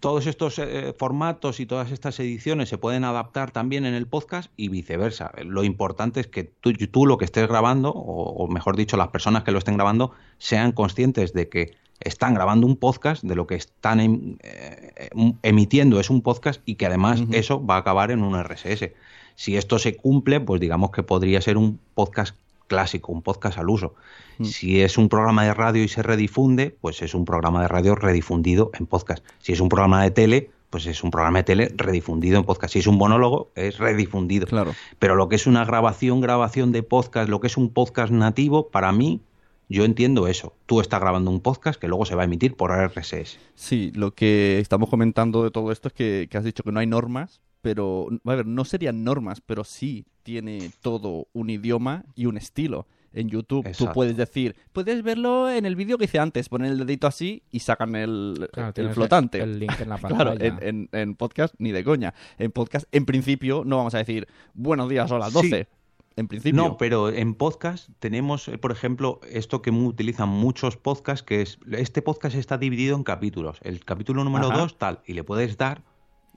todos estos eh, formatos y todas estas ediciones se pueden adaptar también en el podcast y viceversa. Lo importante es que tú, tú lo que estés grabando, o, o mejor dicho, las personas que lo estén grabando, sean conscientes de que están grabando un podcast de lo que están em- eh, emitiendo es un podcast y que además eso va a acabar en un RSS. Si esto se cumple, pues digamos que podría ser un podcast clásico, un podcast al uso. Mm. Si es un programa de radio y se redifunde, pues es un programa de radio redifundido en podcast. Si es un programa de tele, pues es un programa de tele redifundido en podcast. Si es un monólogo, es redifundido. Claro. Pero lo que es una grabación, grabación de podcast, lo que es un podcast nativo, para mí, yo entiendo eso. Tú estás grabando un podcast que luego se va a emitir por RSS. Sí, lo que estamos comentando de todo esto es que, que has dicho que no hay normas, pero, a ver, no serían normas, pero sí tiene todo un idioma y un estilo. En YouTube tú puedes decir, puedes verlo en el vídeo que hice antes, ponen el dedito así y sacan el, Claro, el flotante. El link en la *laughs* pantalla. Claro, en, en- en podcast ni de coña. En podcast, en principio, no vamos a decir buenos días, son las Sí. 12. En principio. No, pero en podcast tenemos, eh, por ejemplo, esto que utilizan muchos podcasts, que es, este podcast está dividido en capítulos. El capítulo número Ajá. 2, tal, y le puedes dar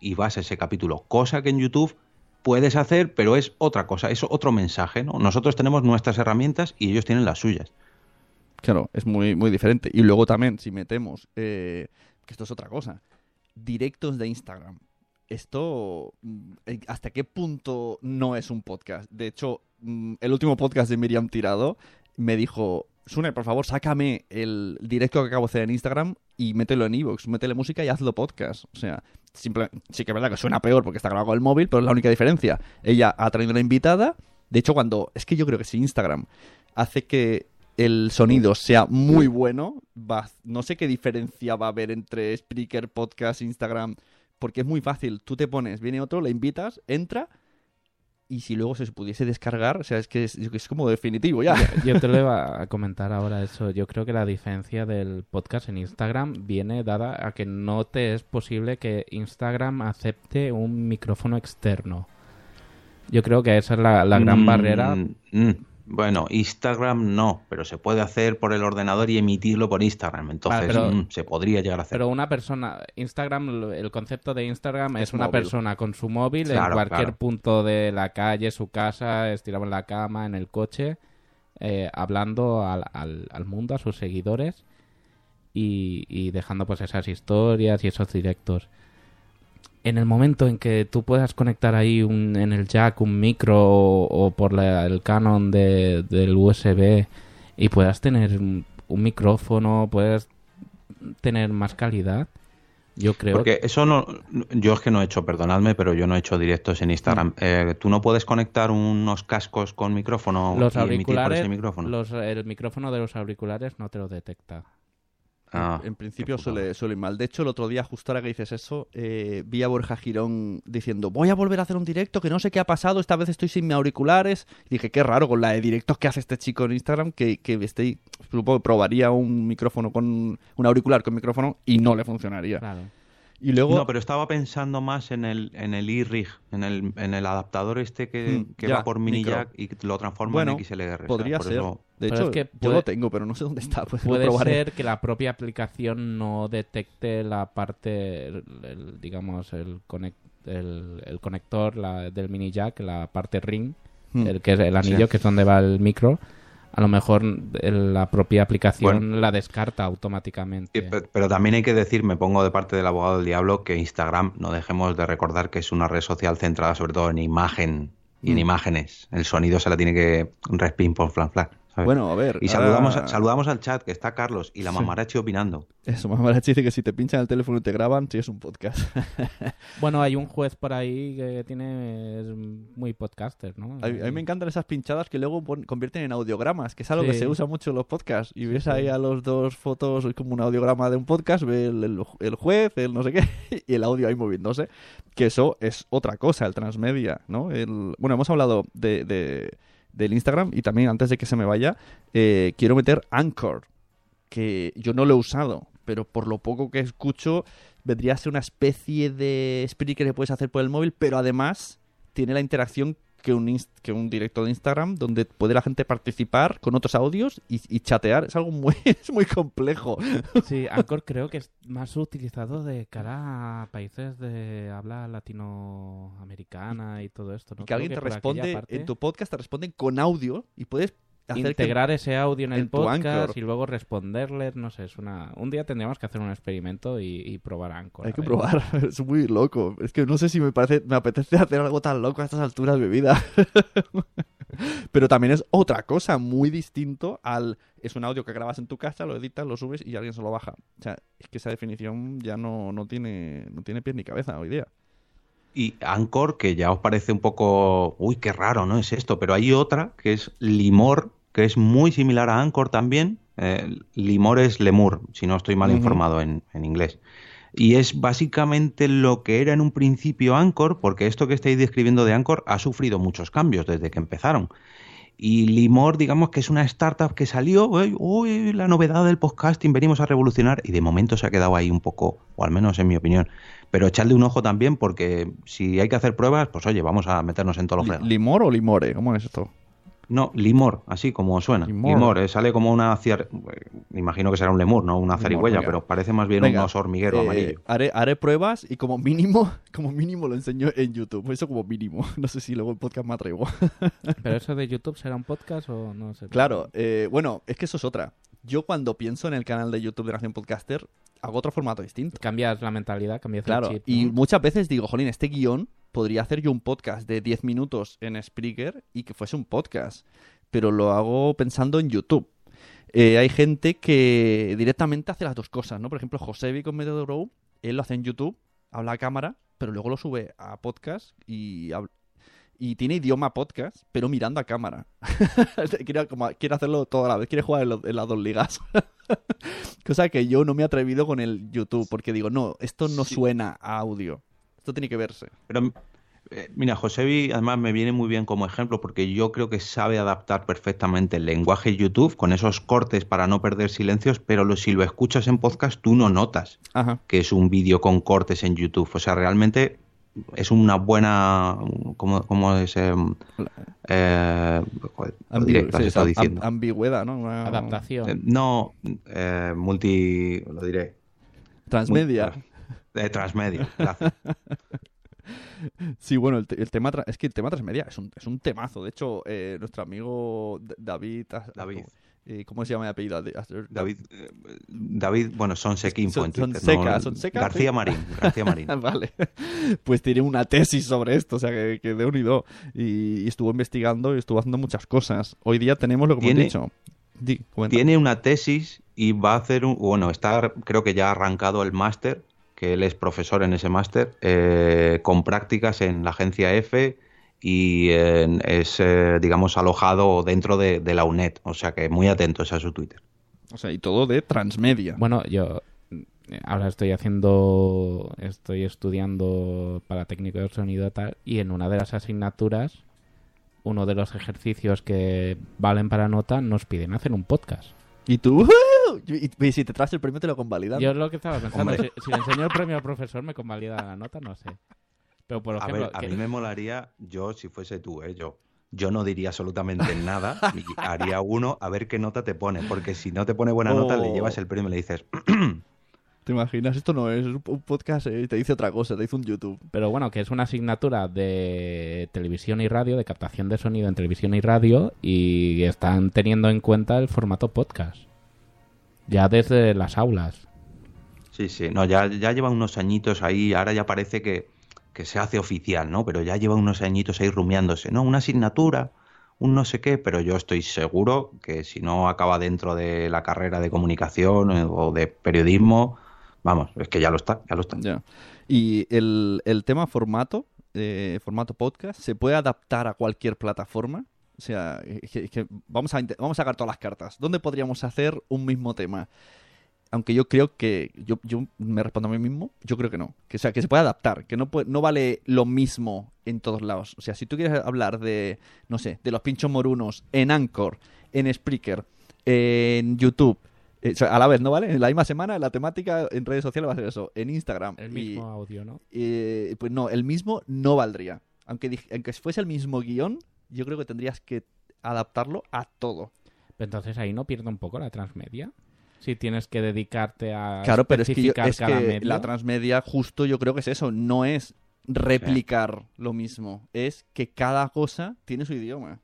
y vas a ese capítulo. Cosa que en YouTube puedes hacer, pero es otra cosa, es otro mensaje, ¿no? Nosotros tenemos nuestras herramientas y ellos tienen las suyas. Claro, es muy, muy diferente. Y luego también, si metemos, eh, que esto es otra cosa, directos de Instagram. Esto, mm, eh, ¿hasta qué punto no es un podcast? De hecho, mm, el último podcast de Miriam Tirado me dijo, Sune, por favor, sácame el directo que acabo de hacer en Instagram y mételo en Evox, métele música y hazlo podcast. O sea, simple, sí que es verdad que suena peor porque está grabado con el móvil, pero es la única diferencia. Ella ha traído una invitada. De hecho, cuando. Es que yo creo que si Instagram hace que el sonido sea muy bueno, va, no sé qué diferencia va a haber entre Spreaker, Podcast, Instagram, porque es muy fácil. Tú te pones, viene otro, le invitas, entra. Y si luego se pudiese descargar, o sea, es que es, es como definitivo ya. Yo te lo iba a comentar ahora eso. Yo creo que la diferencia del podcast en Instagram viene dada a que no te es posible que Instagram acepte un micrófono externo. Yo creo que esa es la, la gran Mm, barrera. mm, Bueno, Instagram no, pero se puede hacer por el ordenador y emitirlo por Instagram. Entonces, Vale, pero- mm, se podría llegar a hacer. Pero una persona, Instagram, el concepto de Instagram es, Es una móvil. persona con su móvil en cualquier claro. punto de la calle, su casa, estirado en la cama, en el coche, eh, hablando al, al- al mundo, a sus seguidores y, y dejando pues esas historias y esos directos. En el momento en que tú puedas conectar ahí un, en el jack un micro o, o por la- el canon de- del USB y puedas tener un, un micrófono, puedas tener más calidad, yo creo Porque eso no. Yo es que no he hecho, perdonadme, pero yo no he hecho directos en Instagram. Eh, ¿Tú no puedes conectar unos cascos con micrófono los y emitir por auriculares, ese micrófono? los- el micrófono de los auriculares no te lo detecta. Ah, en principio suele, suele ir mal. De hecho, el otro día, justo ahora que dices eso, eh, vi a Borja Girón diciendo, voy a volver a hacer un directo, que no sé qué ha pasado, esta vez estoy sin mis auriculares. Y dije, qué raro con la de directos que hace este chico en Instagram, que, que esté, supongo que probaría un micrófono con un auricular con micrófono y no le funcionaría. Claro. Y luego... No, pero estaba pensando más en el en el iRig, en el, en el adaptador este que, Mm, que ya, va por mini micro. jack y lo transforma Bueno, en XLR. podría Por ser. eso- De Pero hecho, es que yo lo tengo, pero no sé dónde está. Pues Puede ser que la propia aplicación no detecte la parte, el- el, digamos, el, conec- el, el conector la- del mini jack, la parte ring, Hmm. el que es el anillo, Sí. que es donde va el micro. A lo mejor la propia aplicación Bueno. la descarta automáticamente. Pero también hay que decir, me pongo de parte del abogado del diablo, que Instagram, no dejemos de recordar que es una red social centrada sobre todo en imagen y en Mm. imágenes. El sonido se la tiene que respin por flan flan. ¿Sabes? Bueno, a ver. y saludamos, ahora- saludamos al chat, que está Carlos y la Sí. mamarachi opinando. Eso, Mamarachi dice que si te pinchan el teléfono y te graban, sí es un podcast. *laughs* Bueno, hay un juez por ahí que tiene es muy podcaster, ¿no? A, mí- a mí me encantan esas pinchadas que luego convierten en audiogramas, que es algo que Sí. se usa mucho en los podcasts. Y ves sí. ahí a los dos fotos, es como un audiograma de un podcast, ve el, el- el juez, el no sé qué, *laughs* y el audio ahí moviéndose. Que eso es otra cosa, el transmedia, ¿no? El, bueno, hemos hablado de, de- del Instagram. Y también antes de que se me vaya, eh, quiero meter Anchor, que yo no lo he usado, pero por lo poco que escucho, vendría a ser una especie de Spreaker que puedes hacer por el móvil, pero además tiene la interacción que un, que un directo de Instagram donde puede la gente participar con otros audios y, y chatear. Es algo muy, *laughs* es muy complejo. Sí, Anchor creo que es más utilizado de cara a países de habla latinoamericana y todo esto. ¿no? Y que alguien te responde parte- en tu podcast, te responden con audio y puedes hacer que- integrar ese audio en el en podcast Anchor. y luego responderles, no sé, es una... Un día tendríamos que hacer un experimento y, y probar Anchor. Hay que probar, *laughs* es muy loco. Es que no sé si me parece, me apetece hacer algo tan loco a estas alturas de mi vida. *laughs* Pero también es otra cosa muy distinto al es un audio que grabas en tu casa, lo editas, lo subes y alguien se lo baja. O sea, es que esa definición ya no, no tiene no tiene pie ni cabeza hoy día. Y Anchor, que ya os parece un poco, uy, qué raro, ¿no? Es esto, pero hay otra que es Limor, que es muy similar a Anchor también. Eh, Limor es Lemur, si no estoy mal informado en, en inglés. Y es básicamente lo que era en un principio Anchor, porque esto que estáis describiendo de Anchor ha sufrido muchos cambios desde que empezaron. Y Limor, digamos que es una startup que salió, uy, uy, la novedad del podcasting, venimos a revolucionar, y de momento se ha quedado ahí un poco, o al menos en mi opinión. Pero echarle un ojo también, porque si hay que hacer pruebas, pues oye, vamos a meternos en todos los fregados. ¿Limor o limore? ¿Cómo es esto? No, Limor, así como suena. Limor. Limor, eh, sale como una ciar... me imagino que será un lemur, no una zarigüeya, pero parece más bien Venga, un oso hormiguero eh, amarillo. Haré, haré pruebas y como mínimo, *laughs* como mínimo lo enseño en YouTube. Eso como mínimo. *laughs* No sé si luego el podcast me atrevo. *laughs* ¿Pero eso de YouTube será un podcast o no sé? Claro, eh, bueno, es que eso es otra. Yo cuando pienso en el canal de YouTube de Nación Podcaster, hago otro formato distinto. Cambias la mentalidad, cambias Claro, el chip. y ¿no? muchas veces digo, jolín, este guion podría hacer yo un podcast de 10 minutos en Spreaker y que fuese un podcast, pero lo hago pensando en YouTube. Eh, hay gente que directamente hace las dos cosas, ¿no? Por ejemplo, Josebi con Grow, él lo hace en YouTube, habla a cámara, pero luego lo sube a podcast y, hab- y tiene idioma podcast, pero mirando a cámara. *laughs* quiere, como- quiere hacerlo toda la vez, quiere jugar en, lo- en las dos ligas. *laughs* Cosa que yo no me he atrevido con el YouTube, porque digo, no, esto no Sí. suena a audio. Esto tiene que verse. Pero eh, mira, Josebi además me viene muy bien como ejemplo porque yo creo que sabe adaptar perfectamente el lenguaje YouTube con esos cortes para no perder silencios, pero lo- si lo escuchas en podcast tú no notas Ajá. que es un vídeo con cortes en YouTube. O sea, realmente es una buena... ¿Cómo, cómo es? em, eh, Ambigu- sí, diciendo. ambigüedad, ¿no? Una- Adaptación. Eh, no, eh, multi... lo diré. Transmedia. De transmedia, gracias. *laughs* Sí, bueno, el, te- el tema es que el tema transmedia es un, es un temazo. De hecho, eh, nuestro amigo David, As- David. eh, ¿cómo se llama el apellido? David, eh, David, bueno, son Son-. Sonseca, ¿no? Sonseca, García sí. Marín, García Marín. *laughs* vale. Pues tiene una tesis sobre esto, o sea, que, que de unido. Y, y estuvo investigando y estuvo haciendo muchas cosas. Hoy día tenemos lo que hemos dicho. Di. Tiene una tesis y va a hacer un, bueno, está, creo que ya ha arrancado el máster, que él es profesor en ese máster, eh, con prácticas en la agencia F y en- es, eh, digamos, alojado dentro de, de la UNED, o sea que muy atentos a su Twitter. O sea, y todo de transmedia. Bueno, yo eh, ahora estoy haciendo, estoy estudiando para técnico de sonido y tal, y en una de las asignaturas, uno de los ejercicios que valen para nota, nos piden hacer un podcast. Y tú, *laughs* y, y si te traes el premio te lo convalidan. Yo lo que estaba pensando, si, si le enseño el premio al profesor, me convalida la nota, no sé. Pero por A ejemplo, ver, a que- mí me molaría, yo si fuese tú, ¿eh? yo, yo no diría absolutamente nada y *laughs* haría uno a ver qué nota te pone, porque si no te pone buena nota le Oh. llevas el premio y le dices, *clears throat* ¿Te imaginas? Esto no es un un podcast, eh, te dice otra cosa, te dice un YouTube. Pero bueno, que es una asignatura de televisión y radio, de captación de sonido en televisión y radio, y están teniendo en cuenta el formato podcast. Ya desde las aulas. Sí, sí, no, ya, ya lleva unos añitos ahí, ahora ya parece que, que se hace oficial, ¿no? Pero ya lleva unos añitos ahí rumiándose, ¿no? Una asignatura, un no sé qué, pero yo estoy seguro que si no acaba dentro de la carrera de comunicación eh, o de periodismo, vamos, es que ya lo está, ya lo está. Ya. Y el, el tema formato, eh, formato podcast, ¿se puede adaptar a cualquier plataforma? O sea, es que- es que vamos, a, vamos a sacar todas las cartas. ¿Dónde podríamos hacer un mismo tema? Aunque yo creo que, yo, yo me respondo a mí mismo, yo creo que no. Que, o sea, que se puede adaptar, que no, puede- no vale lo mismo en todos lados. O sea, si tú quieres hablar de, no sé, de los pinchos morunos en Anchor, en Spreaker, en YouTube, eh, a la vez, ¿no vale? En la misma semana la temática en redes sociales va a ser eso, en Instagram. El y- mismo audio, ¿no? eh, pues no, el mismo no valdría. Aunque, aunque fuese el mismo guion, yo creo que tendrías que adaptarlo a todo. Pero entonces ahí no pierde un poco la transmedia. Si tienes que dedicarte a Claro, pero es que, yo- especificar es cada que medio. la transmedia justo yo creo que es eso, no es replicar lo mismo, es que cada cosa tiene su idioma.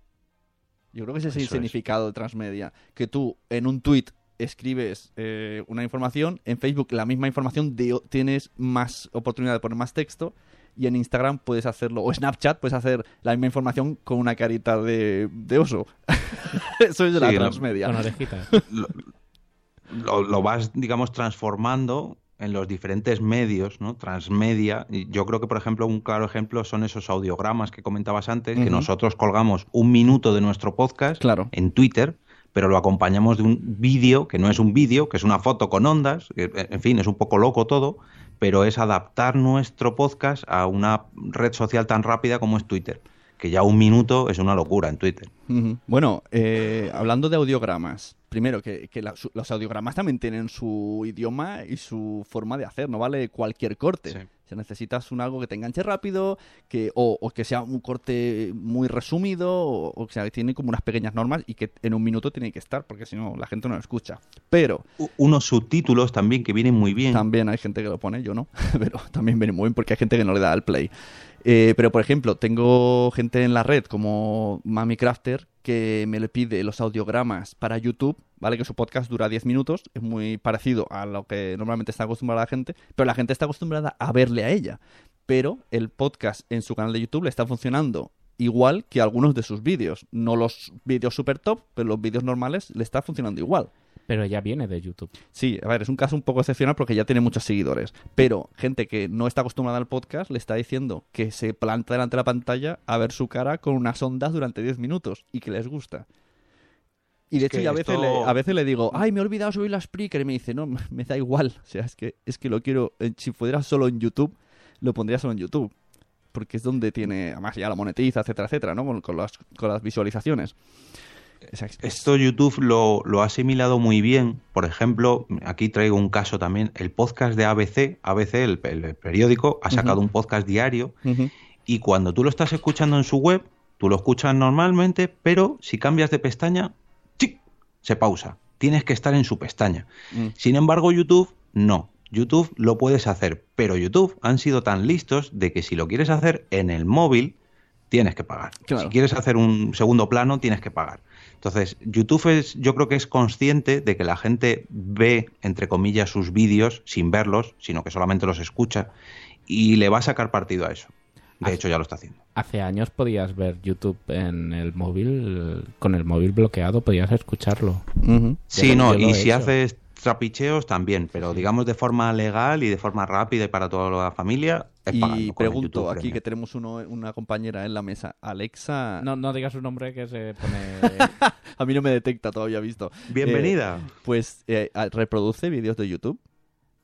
Yo creo que ese es el Eso es. significado de transmedia. Que tú en un tweet escribes eh, una información, en Facebook la misma información de, tienes más oportunidad de poner más texto y en Instagram puedes hacerlo, o Snapchat puedes hacer la misma información con una carita de, de oso. *laughs* Eso es de la Sí, transmedia. Con orejitas. *laughs* lo, lo- lo vas, digamos, transformando en los diferentes medios, ¿no? Transmedia. Y yo creo que, por ejemplo, un claro ejemplo son esos audiogramas que comentabas antes, que nosotros colgamos un minuto de nuestro podcast Claro. en Twitter, pero lo acompañamos de un vídeo, que no es un vídeo, que es una foto con ondas, que, en fin, es un poco loco todo, pero es adaptar nuestro podcast a una red social tan rápida como es Twitter, que ya un minuto es una locura en Twitter. Bueno, eh, hablando de audiogramas, primero que, que la- su- los audiogramas también tienen su idioma y su forma de hacer, no vale cualquier corte. Sí. Si necesitas un algo que te enganche rápido, que, o, o que sea un corte muy resumido, o, o sea, que tiene como unas pequeñas normas y que en un minuto tiene que estar, porque si no la gente no lo escucha. Pero Unos subtítulos también que vienen muy bien. también hay gente que lo pone, yo no, *laughs* pero también viene muy bien porque hay gente que no le da al play. Eh, pero, por ejemplo, tengo gente en la red como Mami Crafter que me le pide los audiogramas para YouTube, ¿vale? Que su podcast dura 10 minutos, es muy parecido a lo que normalmente está acostumbrada la gente, pero la gente está acostumbrada a verle a ella. Pero el podcast en su canal de YouTube le está funcionando igual que algunos de sus vídeos. No los vídeos super top, pero los vídeos normales le está funcionando igual. Pero ya viene de YouTube. Sí, a ver, es un caso un poco excepcional porque ya tiene muchos seguidores. Pero gente que no está acostumbrada al podcast le está diciendo que se planta delante de la pantalla a ver su cara con unas ondas durante 10 minutos y que les gusta. Y de hecho, yo a veces, esto- le, a veces le digo, ay, me he olvidado subir la Spreaker. Y me dice, no, me da igual. O sea, es que, es que lo quiero. eh, Si fuera solo en YouTube, lo pondría solo en YouTube. Porque es donde tiene, además ya la monetiza, etcétera, etcétera, ¿no? Con, con las, con las visualizaciones. Es- es- Esto YouTube lo, lo ha asimilado muy bien. Por ejemplo, aquí traigo un caso también. El podcast de ABC, ABC, el, el periódico, ha sacado un podcast diario y cuando tú lo estás escuchando en su web, tú lo escuchas normalmente, pero si cambias de pestaña. Se pausa. Tienes que estar en su pestaña. Mm. Sin embargo, YouTube no. YouTube lo puedes hacer, pero YouTube han sido tan listos de que si lo quieres hacer en el móvil, tienes que pagar. Claro. Si quieres hacer un segundo plano, tienes que pagar. Entonces, YouTube es, yo creo que es consciente de que la gente ve, entre comillas, sus vídeos sin verlos, sino que solamente los escucha, y le va a sacar partido a eso. De hecho, ya lo está haciendo. Hace años podías ver YouTube en el móvil, con el móvil bloqueado podías escucharlo. Sí, lo- no, y he si hecho. haces trapicheos también, pero digamos de forma legal y de forma rápida y para toda la familia. es Y pregunto, aquí que tenemos uno, una compañera en la mesa, Alexa, No, no digas su nombre que se pone... *laughs* a mí no me detecta todavía visto. Bienvenida. Eh, pues eh, reproduce vídeos de YouTube.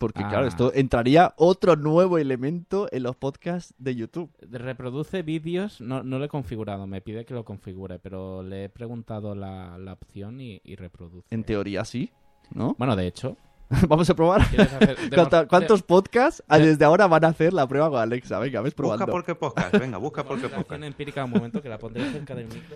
Porque Ah. claro, esto entraría otro nuevo elemento en los podcasts de YouTube. Reproduce vídeos, no, no lo he configurado, me pide que lo configure, pero le he preguntado la, la opción y, y reproduce. En teoría sí, ¿no? Bueno, de hecho, *laughs* Vamos a probar. ¿quieres hacer- *laughs* demo- ¿Cuánta- ¿Cuántos podcasts ah, de- desde ahora van a hacer la prueba con Alexa? Venga, ves Busca probando. por qué podcast, *laughs* venga, busca por qué podcast. empírica un momento que la pondré cerca del micro.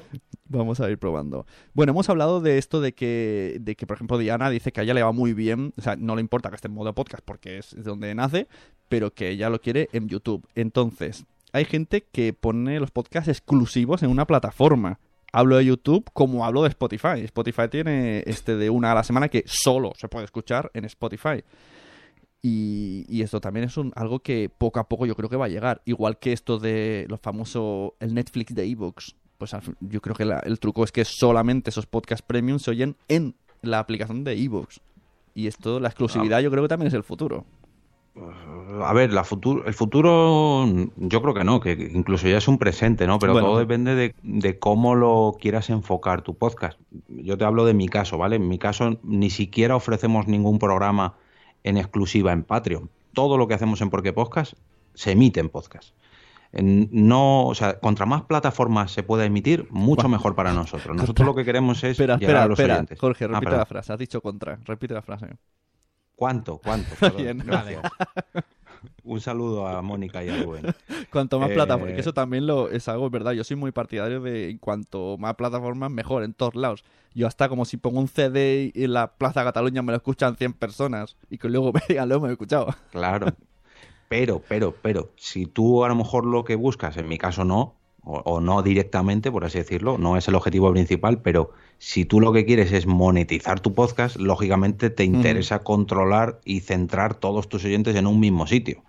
Vamos a ir probando. Bueno, hemos hablado de esto de que, de que, por ejemplo, Diana dice que a ella le va muy bien, o sea, no le importa que esté en modo podcast porque es de donde nace, pero que ella lo quiere en YouTube. Entonces, hay gente que pone los podcasts exclusivos en una plataforma. Hablo de YouTube como hablo de Spotify. Spotify tiene este de una a la semana que solo se puede escuchar en Spotify. Y, y esto también es un, algo que poco a poco yo creo que va a llegar. Igual que esto de lo famoso, el Netflix de ebooks. Pues al yo creo que la- el truco es que solamente esos podcasts premium se oyen en la aplicación de ebooks. Y esto, la exclusividad, yo creo que también es el futuro. A ver, la futuro, el futuro yo creo que no, que incluso ya es un presente, ¿no? Pero Bueno. todo depende de, de cómo lo quieras enfocar tu podcast. Yo te hablo de mi caso, ¿vale? En mi caso ni siquiera ofrecemos ningún programa en exclusiva en Patreon. Todo lo que hacemos en Porque Podcast se emite en podcast. No, o sea, contra más plataformas se pueda emitir, mucho Bueno. mejor para nosotros. *laughs* Nosotros lo que queremos es Espera, llegar espera, a los espera. oyentes. Jorge, Ah, repite perdón. la frase. Has dicho contra. Repite la frase. ¿Cuánto? ¿Cuánto? *laughs* Perdón, gracias. *laughs* Un saludo a Mónica y a Rubén. *laughs* Cuanto más Eh, plataformas, que eso también lo es algo, ¿verdad? Yo soy muy partidario de en cuanto más plataformas, mejor, en todos lados. Yo hasta como si pongo un CD y en la Plaza Cataluña me lo escuchan 100 personas y que luego me digan, luego me he escuchado. Claro. Pero, pero, pero, si tú a lo mejor lo que buscas, en mi caso no, o, o no directamente, por así decirlo, no es el objetivo principal, pero si tú lo que quieres es monetizar tu podcast, lógicamente te interesa controlar y centrar todos tus oyentes en un mismo sitio.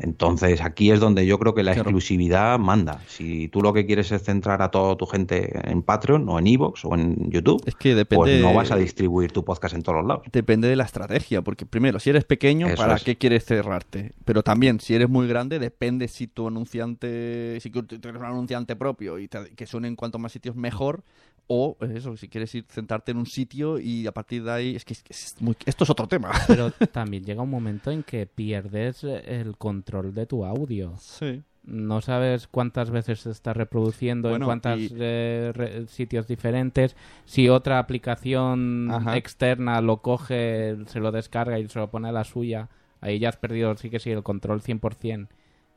Entonces aquí es donde yo creo que la Claro. exclusividad manda. Si tú lo que quieres es centrar a toda tu gente en Patreon o en Evox o en YouTube, Es que depende- pues no vas a distribuir tu podcast en todos los lados. Depende de la estrategia, porque primero, si eres pequeño, Eso ¿para es. qué quieres cerrarte? Pero también, si eres muy grande, depende si tu anunciante, si tienes un anunciante propio y te- que suene en cuanto más sitios mejor, o eso, si quieres ir centrarte en un sitio y a partir de ahí, es que, es que es muy- esto es otro tema. *laughs* Pero también llega un momento en que pierdes eh, el control de tu audio. Sí. No sabes cuántas veces se está reproduciendo, Bueno, en cuántos y- sitios diferentes. Si otra aplicación Ajá. externa lo coge, se lo descarga y se lo pone a la suya, ahí ya has perdido, sí que sí, el control 100%.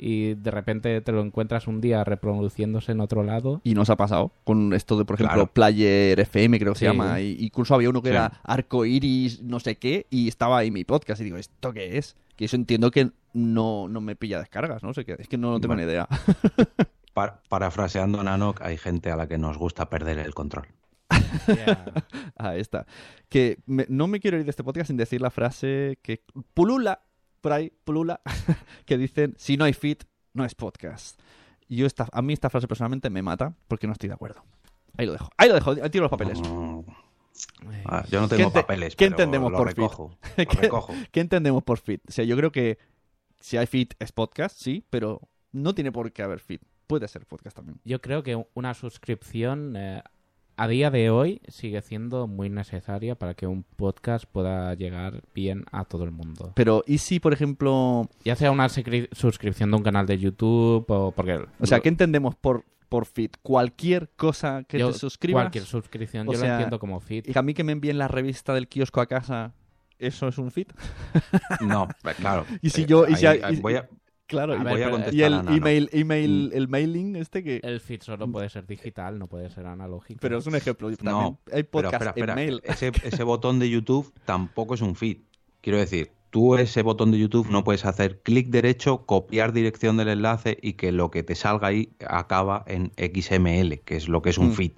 Y de repente te lo encuentras un día reproduciéndose en otro lado. Y nos ha pasado con esto de, por ejemplo, Claro. Player FM, creo que se llama. Y incluso había uno que Sí. era Arco Iris, no sé qué, y estaba ahí mi podcast. Y digo, ¿esto qué es? Que eso entiendo que no, no me pilla descargas, ¿no? sé qué, es que no, tengo Bueno. ni idea. *laughs* Pa- parafraseando a Nanok, hay gente a la que nos gusta perder el control. *laughs* *laughs* Ahí está. Que me- no me quiero ir de este podcast sin decir la frase que pulula, por ahí, pulula, *laughs* que dicen, si no hay fit, no es podcast. Y yo esta, a mí esta frase personalmente me mata porque no estoy de acuerdo. Ahí lo dejo. Ahí lo dejo. Ahí tiro los papeles. Mm, Eh, ah, yo no ¿Qué tengo ente- papeles, qué pero entendemos lo por fit? recojo. *laughs* Lo ¿Qué- recojo. ¿Qué entendemos por fit? O sea, yo creo que si hay fit es podcast, sí, pero no tiene por qué haber fit. Puede ser podcast también. Yo creo que una suscripción eh, a día de hoy sigue siendo muy necesaria para que un podcast pueda llegar bien a todo el mundo. Pero, ¿y si, por ejemplo, Ya sea una suscripción de un canal de YouTube o porque... o sea, ¿qué entendemos por, por fit? Cualquier cosa que yo- te suscribas. Cualquier suscripción O yo sea, lo entiendo como feed. Y a mí que me envíen la revista del kiosco a casa, ¿eso es un fit? *laughs* No, pues, claro. *laughs* Y si Eh, yo- y ahí- si hay- ahí y- voy a, Claro, A y, ver, voy a pero- contestar y el email, email, Mm. el mailing este que... El feed solo puede ser digital, no puede ser analógico. Pero es un ejemplo. También No, hay Pero podcast espera, espera. en mail. Ese, ese botón de YouTube tampoco es un feed. Quiero decir, tú ese botón de YouTube no puedes hacer clic derecho, copiar dirección del enlace y que lo que te salga ahí acaba en XML, que es lo que es un Mm. feed.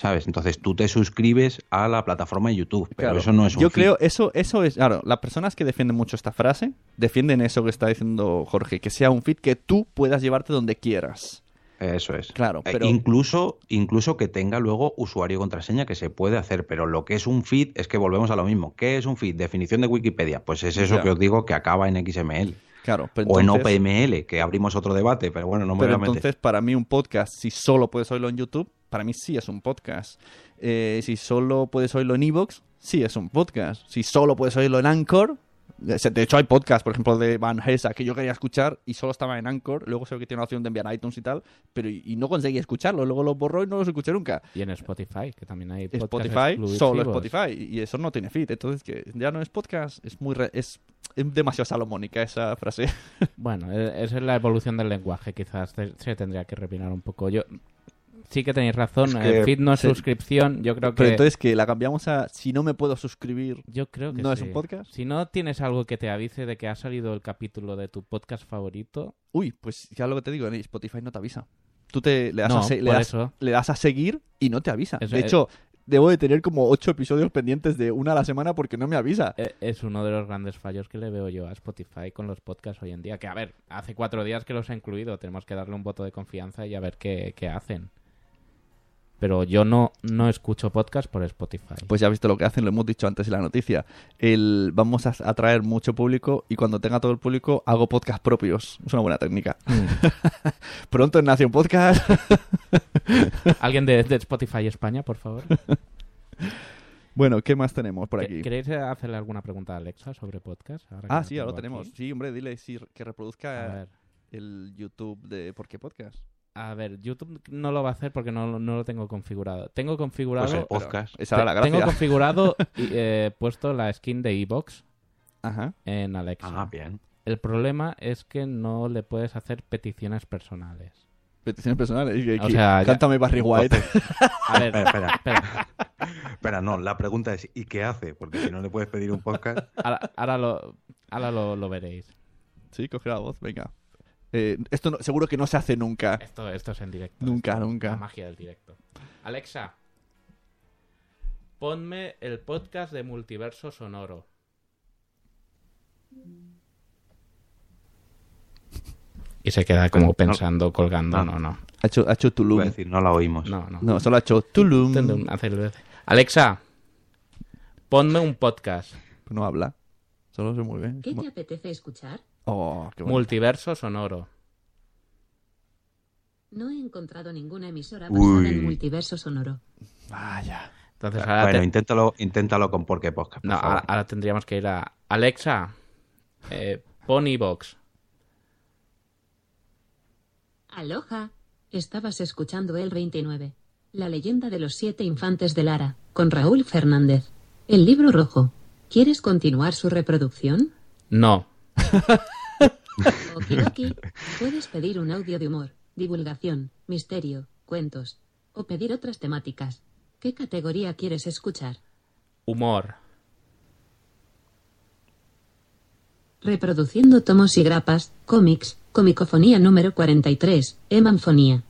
¿Sabes? Entonces tú te suscribes a la plataforma de YouTube, pero Claro. eso no es un Yo creo, eso, eso es, claro, las personas que defienden mucho esta frase, defienden eso que está diciendo Jorge, que sea un feed que tú puedas llevarte donde quieras. Eso es. Claro, Eh, pero- incluso, incluso que tenga luego usuario y contraseña que se puede hacer, pero lo que es un feed es que volvemos a lo mismo. ¿Qué es un feed? Definición de Wikipedia. Pues es eso que os digo que acaba en XML. Claro, pero o en OPML, que abrimos otro debate, pero bueno, no me Pero voy a meter. entonces, para mí, un podcast, si solo puedes oírlo en YouTube, para mí sí es un podcast. Eh, si solo puedes oírlo en Evox, sí es un podcast. Si solo puedes oírlo en Anchor, de de hecho hay podcasts, por ejemplo, de Van Hesa, que yo quería escuchar y solo estaba en Anchor. Luego sé que tiene la opción de enviar a iTunes y tal, pero y, y no conseguí escucharlo. Luego los borró y no los escuché nunca. Y en Spotify, que también hay podcasts Spotify, exclusivos. solo Spotify. Y eso no tiene feed. Entonces, que ya no es podcast, es muy re- es, es demasiado salomónica esa frase. Bueno, e- esa es la evolución del lenguaje, quizás se tendría que refinar un poco. Yo sí que tenéis razón, Es que- el feed no es sí. suscripción, yo creo que Pero entonces que la cambiamos a si no me puedo suscribir, yo creo que ¿no es un podcast? Si no tienes algo que te avise de que ha salido el capítulo de tu podcast favorito, Uy, pues ya lo que te digo, en Spotify no te avisa. Tú te le das, No, a, se- le das, eso. le das a seguir y no te avisa. De es- hecho, debo de tener como ocho episodios pendientes de una a la semana porque no me avisa. e- es uno de los grandes fallos que le veo yo a Spotify con los podcasts hoy en día. Que a ver, hace cuatro días que los ha incluido, tenemos que darle un voto de confianza y a ver qué, qué hacen. Pero yo no, no escucho podcast por Spotify. Pues ya has visto lo que hacen, lo hemos dicho antes en la noticia. El, vamos a atraer mucho público y cuando tenga todo el público hago podcast propios. Es una buena técnica. Mm. *laughs* Pronto en Nación Podcast. *laughs* ¿Alguien de, de Spotify España, por favor? *laughs* bueno, ¿qué más tenemos por ¿Que- aquí? ¿Queréis hacerle alguna pregunta a Alexa sobre podcast? Ahora Ah, sí, ahora lo tenemos. aquí. Sí, hombre, dile sí, que reproduzca el YouTube de ¿Por qué Podcast? A ver, YouTube no lo va a hacer porque no, no lo tengo configurado. Tengo configurado... Pues el podcast. Esa era la gracia. Tengo configurado *laughs* y eh, puesto la skin de Evox en Alexa. Ah, bien. El problema es que no le puedes hacer peticiones personales. Peticiones personales. Y- O sea, ya- cántame Barry White. A ver, Espera, espera. espera. Espera, no, la pregunta es ¿y qué hace? Porque si no le puedes pedir un podcast... Ahora, ahora lo, ahora lo, lo veréis. sí, coge la voz, venga. Eh, esto no- seguro que no se hace nunca. Esto, esto es en directo. Nunca, Esto nunca. La magia del directo. Alexa, ponme el podcast de Multiverso Sonoro. Y se queda como No. pensando, colgando. Ah. No, no. Ha hecho, ha hecho Tulum. A decir, no la oímos. No, no. No, solo ha hecho Tulum. Alexa, ponme un podcast. No habla. Solo se mueve. ¿Qué te apetece escuchar? Oh, qué. Multiverso Sonoro. No he encontrado ninguna emisora Uy. basada en multiverso sonoro. Vaya. Entonces ahora, Bueno, te- inténtalo, inténtalo con Porque Podcast. por no, favor. ahora, tendríamos que ir a Alexa, eh, pon iVoox. Aloha. Estabas escuchando el 29. La leyenda de los siete infantes de Lara, con Raúl Fernández. El libro rojo. ¿Quieres continuar su reproducción? No. *laughs* Okidoki. *laughs* Puedes pedir un audio de humor, divulgación, misterio, cuentos. O pedir otras temáticas. ¿Qué categoría quieres escuchar? Humor. Reproduciendo tomos y grapas, cómics, comicofonía número 43, Emanfonía.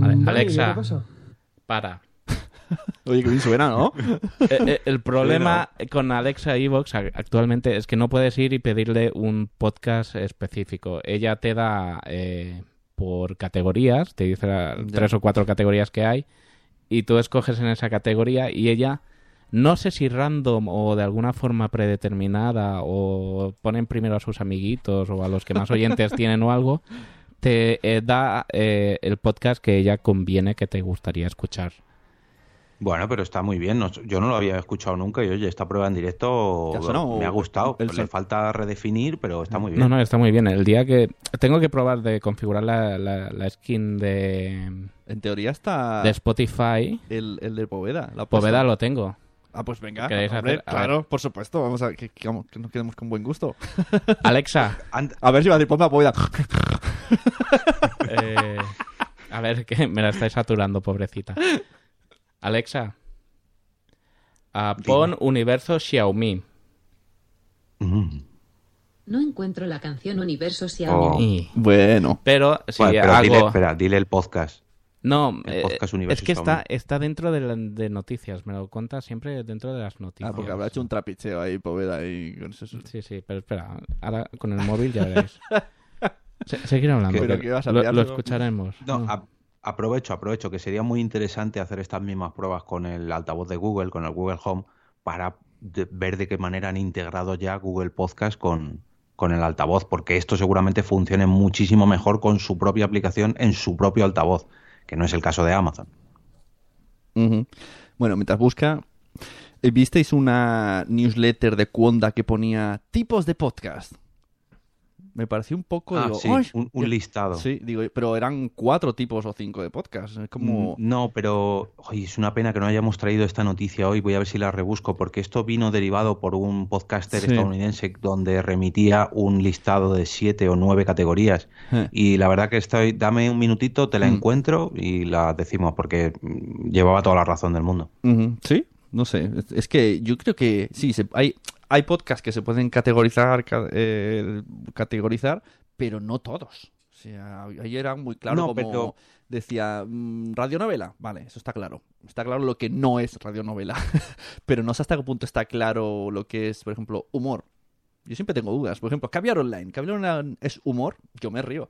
Vale, Alexa, para. Oye, que bien suena, ¿no? *laughs* Eh, eh, el problema con Alexa Evox actualmente es que no puedes ir y pedirle un podcast específico. Ella te da eh, por categorías, te dice tres o cuatro categorías que hay, y tú escoges en esa categoría y ella, no sé si random o de alguna forma predeterminada o ponen primero a sus amiguitos o a los que más oyentes *laughs* tienen o algo, te eh, da eh, el podcast que ella conviene que te gustaría escuchar. Bueno, pero está muy bien. no- yo no lo había escuchado nunca y oye, esta prueba en directo ¿Te ha sonado me ha gustado. el Le falta redefinir, pero está muy bien. No, no, está muy bien. El día que... Tengo que probar de configurar la, la- la skin de, En teoría está de Spotify. el, el de Poveda. La Poveda lo tengo. Ah, pues venga. ¿Queréis hombre, claro, por supuesto. Vamos a que, que, que nos quedemos con buen gusto. *laughs* Alexa, A ver si va a decir ponme a Poveda. *laughs* eh, a ver, que me la estáis saturando, pobrecita. *laughs* Alexa, pon universo Xiaomi. Mm. No encuentro la canción Universo Oh. Xiaomi. Y- Bueno. Pero si Bueno, pero hago... dile, espera, dile el podcast. No, El eh, es que está, está dentro de, la- de noticias. Me lo cuenta siempre dentro de las noticias. Ah, porque habrá hecho un trapicheo ahí, Poveda, y con eso. Sí, sí, pero espera, ahora con el móvil ya veréis. *laughs* Se- seguir hablando, Pero que que vas a lo, escucharemos. No, No. a- aprovecho, aprovecho, que sería muy interesante hacer estas mismas pruebas con el altavoz de Google, con el Google Home, para ver de qué manera han integrado ya Google Podcast con, con el altavoz, porque esto seguramente funcione muchísimo mejor con su propia aplicación en su propio altavoz, que no es el caso de Amazon. Bueno, mientras busca, eh, ¿visteis una newsletter de Cuonda que ponía tipos de podcast? Me pareció un poco... Ah, digo, sí, "Ay, un, un qué-". listado. Sí, digo, pero eran cuatro tipos o cinco de podcast. Es como... Mm, No, pero oye, es una pena que no hayamos traído esta noticia hoy. Voy a ver si la rebusco, porque esto vino derivado por un podcaster Sí. estadounidense donde remitía un listado de siete o nueve categorías. Eh. Y la verdad que estoy, dame un minutito, te la Mm. encuentro y la decimos, porque mm, llevaba toda la razón del mundo. Sí, no sé. Es, que yo creo que sí, se- hay, hay podcasts que se pueden categorizar, ca- eh, categorizar, pero no todos. O sea, ahí era muy claro No, como pero- decía mm, radionovela. Vale, eso está claro. Está claro lo que no es radionovela. *laughs* pero no sé hasta qué punto está claro lo que es, por ejemplo, humor. Yo siempre tengo dudas. Por ejemplo, Caviar Online. Caviar Online es humor. Yo me río.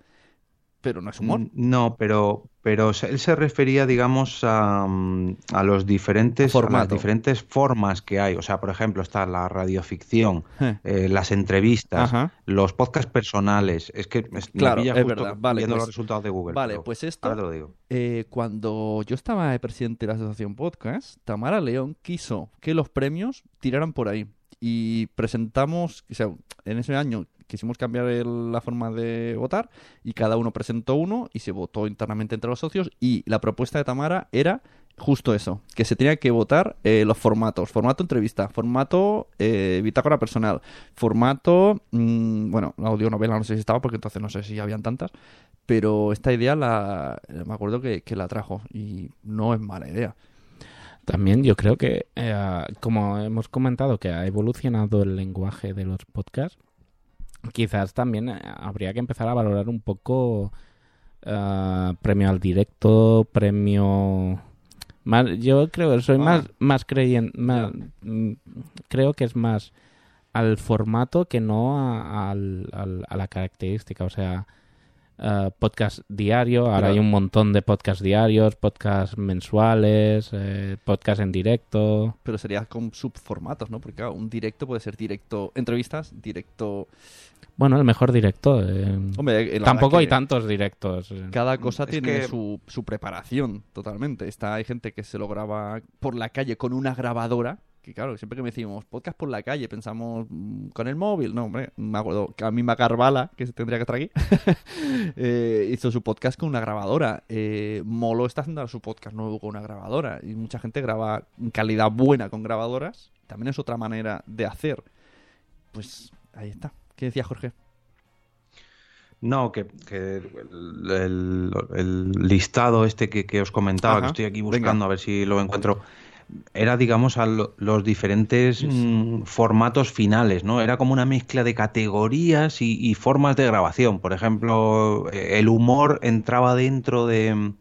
Pero no es humor. Mm, No, pero, pero él se refería, digamos, a, mm, a los diferentes, a las diferentes formas que hay. O sea, por ejemplo, está la radioficción, *laughs* Eh. eh, las entrevistas, Ajá. los podcasts personales. Es que me- me Claro, pilla es justo verdad. Vale, viendo pues- los resultados de Google. Vale, pero pues esto ahora te lo digo. Eh, cuando yo estaba de presidente de la Asociación Podcast, Tamara León quiso que los premios tiraran por ahí. Y presentamos, o sea, en ese año quisimos cambiar el- la forma de votar y cada uno presentó uno y se votó internamente entre los socios y la propuesta de Tamara era justo eso, que se tenía que votar eh, los formatos, formato entrevista, formato eh, bitácora personal, formato, mm, bueno, audionovela no sé si estaba porque entonces no sé si habían tantas, pero esta idea la me acuerdo que la trajo y no es mala idea. También yo creo que, eh, como hemos comentado, que ha evolucionado el lenguaje de los podcasts, quizás también eh, habría que empezar a valorar un poco eh, premio al directo, premio... Más, yo creo soy Ah. más, más creyente, creo que es más al formato que no a, al- al- a la característica, o sea, eh, podcast diario, ahora hay un montón de podcast diarios, podcast mensuales, eh, podcast en directo. Pero sería con subformatos, ¿no? Porque claro, un directo puede ser directo entrevistas, directo... Bueno, el mejor directo. eh, Hombre, eh, Tampoco hay tantos directos. Cada cosa Es tiene que- su, su preparación, totalmente. Está, hay gente que se lo graba por la calle con una grabadora. Que claro, siempre que me decimos podcast por la calle, pensamos mm, con el móvil. No, hombre, me acuerdo que a mí Carvala, que se tendría que estar aquí, *laughs* eh, hizo su podcast con una grabadora. Eh, Molo está haciendo su podcast nuevo con una grabadora. Y mucha gente graba en calidad buena con grabadoras. También es otra manera de hacer. Pues ahí está. ¿Qué decía Jorge? No, que, que el, el- el listado este que, que os comentaba, Ajá, que estoy aquí venga. buscando a ver si lo encuentro, era, digamos, a lo- los diferentes mm, formatos finales, ¿no? Era como una mezcla de categorías y, y formas de grabación. Por ejemplo, eh, el humor entraba dentro de, mm,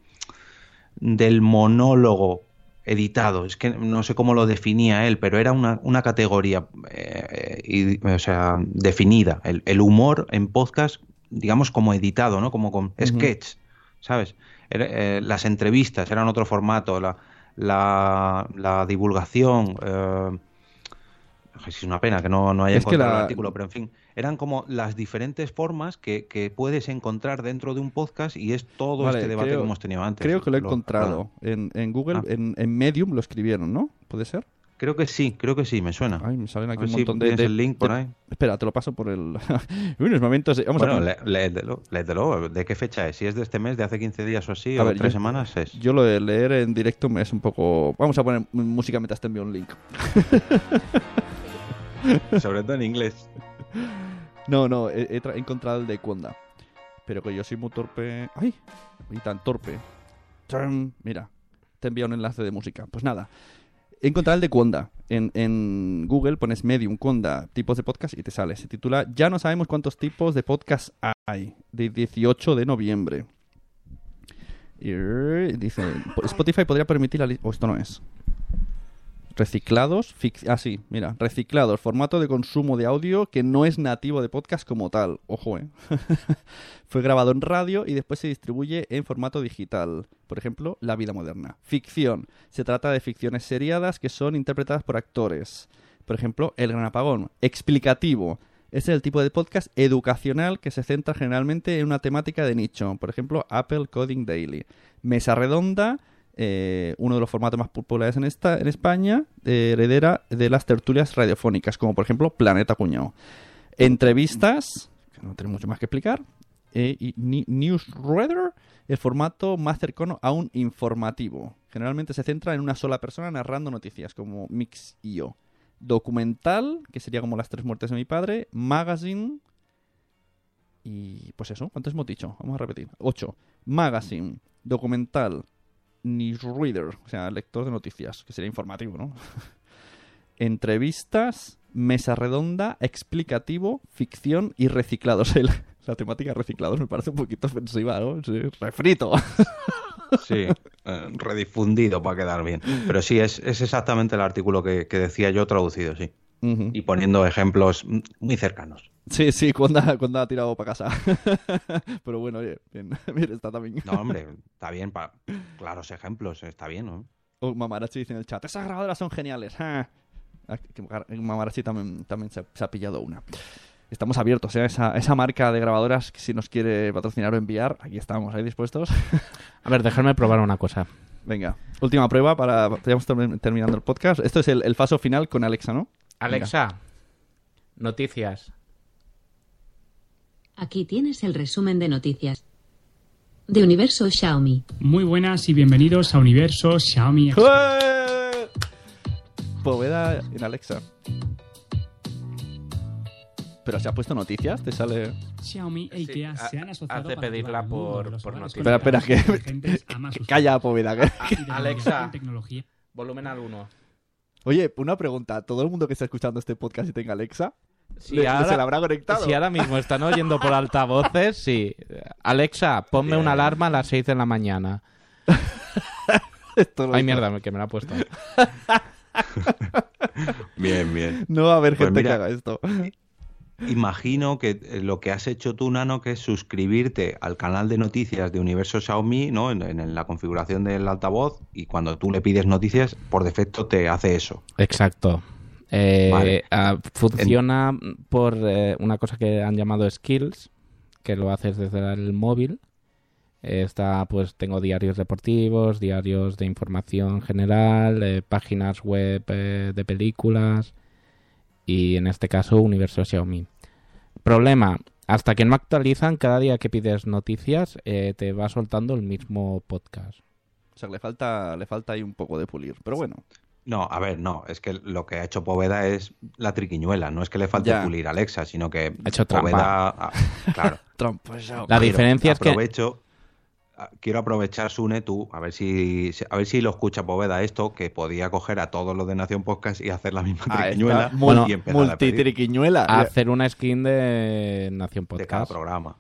del monólogo editado. Es que no sé cómo lo definía él, pero era una, una categoría eh, y- o sea, definida. El, el humor en podcast, digamos, como editado, ¿no? Como con sketch, ¿sabes? Eh, las entrevistas eran otro formato, la, la, la divulgación. eh, es una pena que no, no haya Es encontrado la- el artículo, pero en fin, eran como las diferentes formas que, que puedes encontrar dentro de un podcast y es todo Vale, este debate creo- que hemos tenido antes. Creo que lo he encontrado. En, en Google, Ah. en, en Medium lo escribieron, ¿no? ¿Puede ser? Creo que sí, creo que sí, me suena. Ay, me salen aquí un si montón de, de- el link por de- ahí. Espera, te lo paso por el... *laughs* Unos momentos... Vamos bueno, a... léetelo, léetelo. ¿De qué fecha es? Si es de este mes, de hace 15 días o así, A o ver, tres yo- semanas, es. Yo lo de leer en directo me es un poco... Vamos a poner música mientras te envío un link. *laughs* Sobre todo en inglés. No, no, he, he tra- he encontrado el de Conda. Pero que yo soy muy torpe... ¡Ay! Y tan torpe. Mira, te envía un enlace de música. Pues nada. He encontrado el de Conda. En, en Google pones Medium, Conda, tipos de podcast y te sale. Se titula Ya no sabemos cuántos tipos de podcast hay. De 18 de noviembre. Y dice, Spotify podría permitir la lista... Oh, esto no es. Reciclados, fic- ah mira, reciclados, formato de consumo de audio que no es nativo de podcast como tal. Ojo, eh. *laughs* Fue grabado en radio y después se distribuye en formato digital. Por ejemplo, La vida moderna. Ficción. Se trata de ficciones seriadas que son interpretadas por actores. Por ejemplo, El gran apagón. Explicativo. Es el tipo de podcast educacional que se centra generalmente en una temática de nicho. Por ejemplo, Apple Coding Daily. Mesa redonda, eh, uno de los formatos más populares en, esta, en España, heredera de las tertulias radiofónicas, como por ejemplo Planeta Cuñado. Entrevistas, que no tengo mucho más que explicar. eh, y Newsreader, el formato más cercano a un informativo. Generalmente se centra en una sola persona narrando noticias, como Mix y yo. Documental, que sería como las tres muertes de mi padre. Magazine. Y pues eso, ¿cuántos hemos dicho? Vamos a repetir. Ocho. Magazine, documental, newsreader, o sea, lector de noticias, que sería informativo, ¿no? *laughs* Entrevistas, mesa redonda, explicativo, ficción y reciclados. *laughs* La temática reciclados me parece un poquito ofensiva, ¿no? Sí, refrito. *laughs* Sí, eh, redifundido para quedar bien. Pero sí, es, es exactamente el artículo que, que decía yo traducido, sí. Y poniendo ejemplos muy cercanos. Sí, sí, *laughs* cuando, ha- cuando ha tirado para casa. *laughs* Pero bueno, oye, bien, *laughs* bien está también. No, hombre, está bien, para claros ejemplos, está bien, ¿no? Oh, Mamarachi dice en el chat, esas grabadoras son geniales. Ah. Mamarachi también, también se, ha- se ha pillado una. Estamos abiertos, ¿eh? esa, esa marca de grabadoras que si nos quiere patrocinar o enviar, aquí estamos, ahí dispuestos. A ver, dejadme probar una cosa. Venga, última prueba para... Ya terminando el podcast. Esto es el, el paso final con Alexa, ¿no? Alexa, noticias. Aquí tienes el resumen de noticias. De Universo Xiaomi. Muy buenas y bienvenidos a Universo Xiaomi. Express. ¡Eh! Poveda en Alexa. Pero se ha puesto noticias, te sale... Xiaomi e IKEA se han asociado has de para pedirla por- noticias. Espera, espera, que-. *laughs* Calla, Poveda. *laughs* Alexa. Volumen al 1. Oye, una pregunta. ¿Todo el mundo que está escuchando este podcast y tenga Alexa, Si Le- ahora, se la habrá conectado. si ahora mismo están oyendo por altavoces, sí. Alexa, ponme una alarma a las 6 de la mañana. *laughs* Esto lo Ay, mierda, que me la ha puesto. *laughs* Bien, bien. No va a haber Pues gente mira, que haga esto. Imagino que eh, lo que has hecho tú, Nano, que es suscribirte al canal de noticias de Universo Xiaomi, ¿no? En, en la configuración del altavoz, y cuando tú le pides noticias, por defecto te hace eso. Exacto. Eh, Vale. ah, funciona por eh, una cosa que han llamado skills, que lo haces desde el móvil. Eh, Está, pues, tengo diarios deportivos, diarios de información general, eh, páginas web eh, de películas y en este caso Universo Xiaomi. Problema, hasta que no actualizan, cada día que pides noticias eh, te va soltando el mismo podcast. O sea, le falta, le falta ahí un poco de pulir. Pero bueno, No, a ver, no, es que lo que ha hecho Poveda es la triquiñuela, no es que le falte Ya. pulir a Alexa, sino que Ha hecho. Poveda, ah, claro. *laughs* tramposo. La Pero diferencia es que aprovecho, ah, quiero aprovechar Sune tú, a ver si a ver si lo escucha Poveda esto, que podía coger a todos los de Nación Podcast y hacer la misma Ah, triquiñuela. Bueno, y empezar a Multitriquiñuela. hacer una skin de Nación de cada Podcast. programa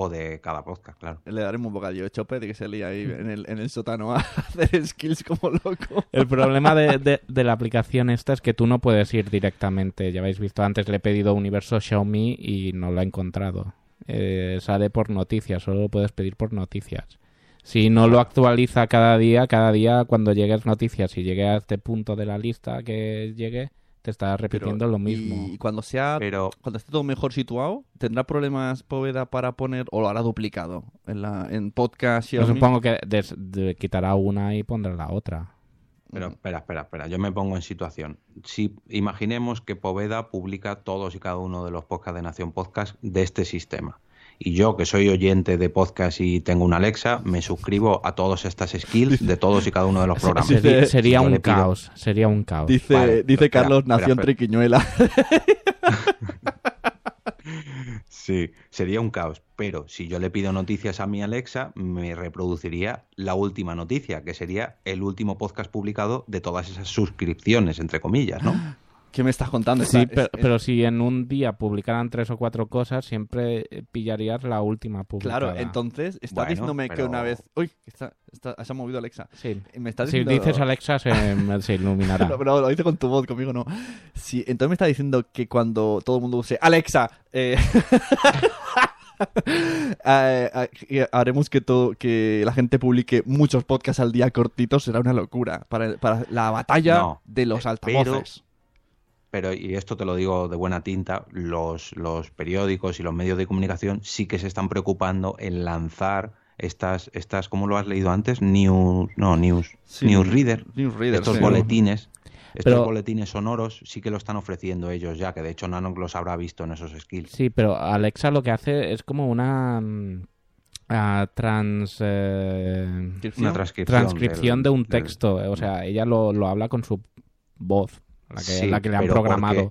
o de cada podcast, claro. Le daremos un bocadillo de chope de que se lía ahí en el, en el sótano a *laughs* hacer skills como loco. El problema de, de- de la aplicación esta es que tú no puedes ir directamente. Ya habéis visto antes, le he pedido Universo Xiaomi y no lo he encontrado. Eh, sale por noticias, solo lo puedes pedir por noticias. Si no lo actualiza cada día, cada día cuando llegues noticias y llegue a este punto de la lista que llegue, te está repitiendo Pero- lo mismo. Y cuando sea Pero cuando esté todo mejor situado, ¿tendrá problemas Poveda para poner o lo hará duplicado en la en podcast Yo supongo que des- de- quitará una y pondrá la otra. Pero espera, espera, espera, yo me pongo en situación. Si imaginemos que Poveda publica todos y cada uno de los podcasts de Nación Podcast de este sistema. Y yo, que soy oyente de podcast y tengo una Alexa, me suscribo a todas estas skills de todos y cada uno de los *laughs* programas. Dice- Sería, un caos, sería un caos. Dice, Vale, dice espera, Carlos espera, Nación espera. Triquiñuela. *laughs* Sí, sería un caos. Pero si yo le pido noticias a mi Alexa, me reproduciría la última noticia, que sería el último podcast publicado de todas esas suscripciones, entre comillas, ¿no? *gasps* ¿Qué me estás contando? Sí, Está- pero, es- pero si en un día publicaran tres o cuatro cosas, siempre eh, pillarías la última publicada. Claro, entonces está Bueno, diciéndome que una vez... Uy, está, está- se ha movido Alexa. Sí. Me está Si dices Alexa, se, se iluminará. *laughs* No, pero lo dice con tu voz, conmigo no. Sí, entonces me está diciendo que cuando todo el mundo use Alexa, eh, *laughs* eh, haremos que todo, que la gente publique muchos podcasts al día cortitos, será una locura para, para la batalla No, de los altavoces. Pero, y esto te lo digo de buena tinta, los, los periódicos y los medios de comunicación sí que se están preocupando en lanzar estas, estas ¿cómo lo has leído antes? News, no, news, Sí, newsreader, Newsreader, estos sí. boletines, estos Pero- boletines sonoros sí que lo están ofreciendo ellos ya, que de hecho Nano los habrá visto en esos skills. Sí, pero Alexa lo que hace es como una mm, trans, eh, Una transcripción. transcripción del- de un del- texto. O sea, ella lo, lo habla con su voz, la que, Sí, la que le han programado.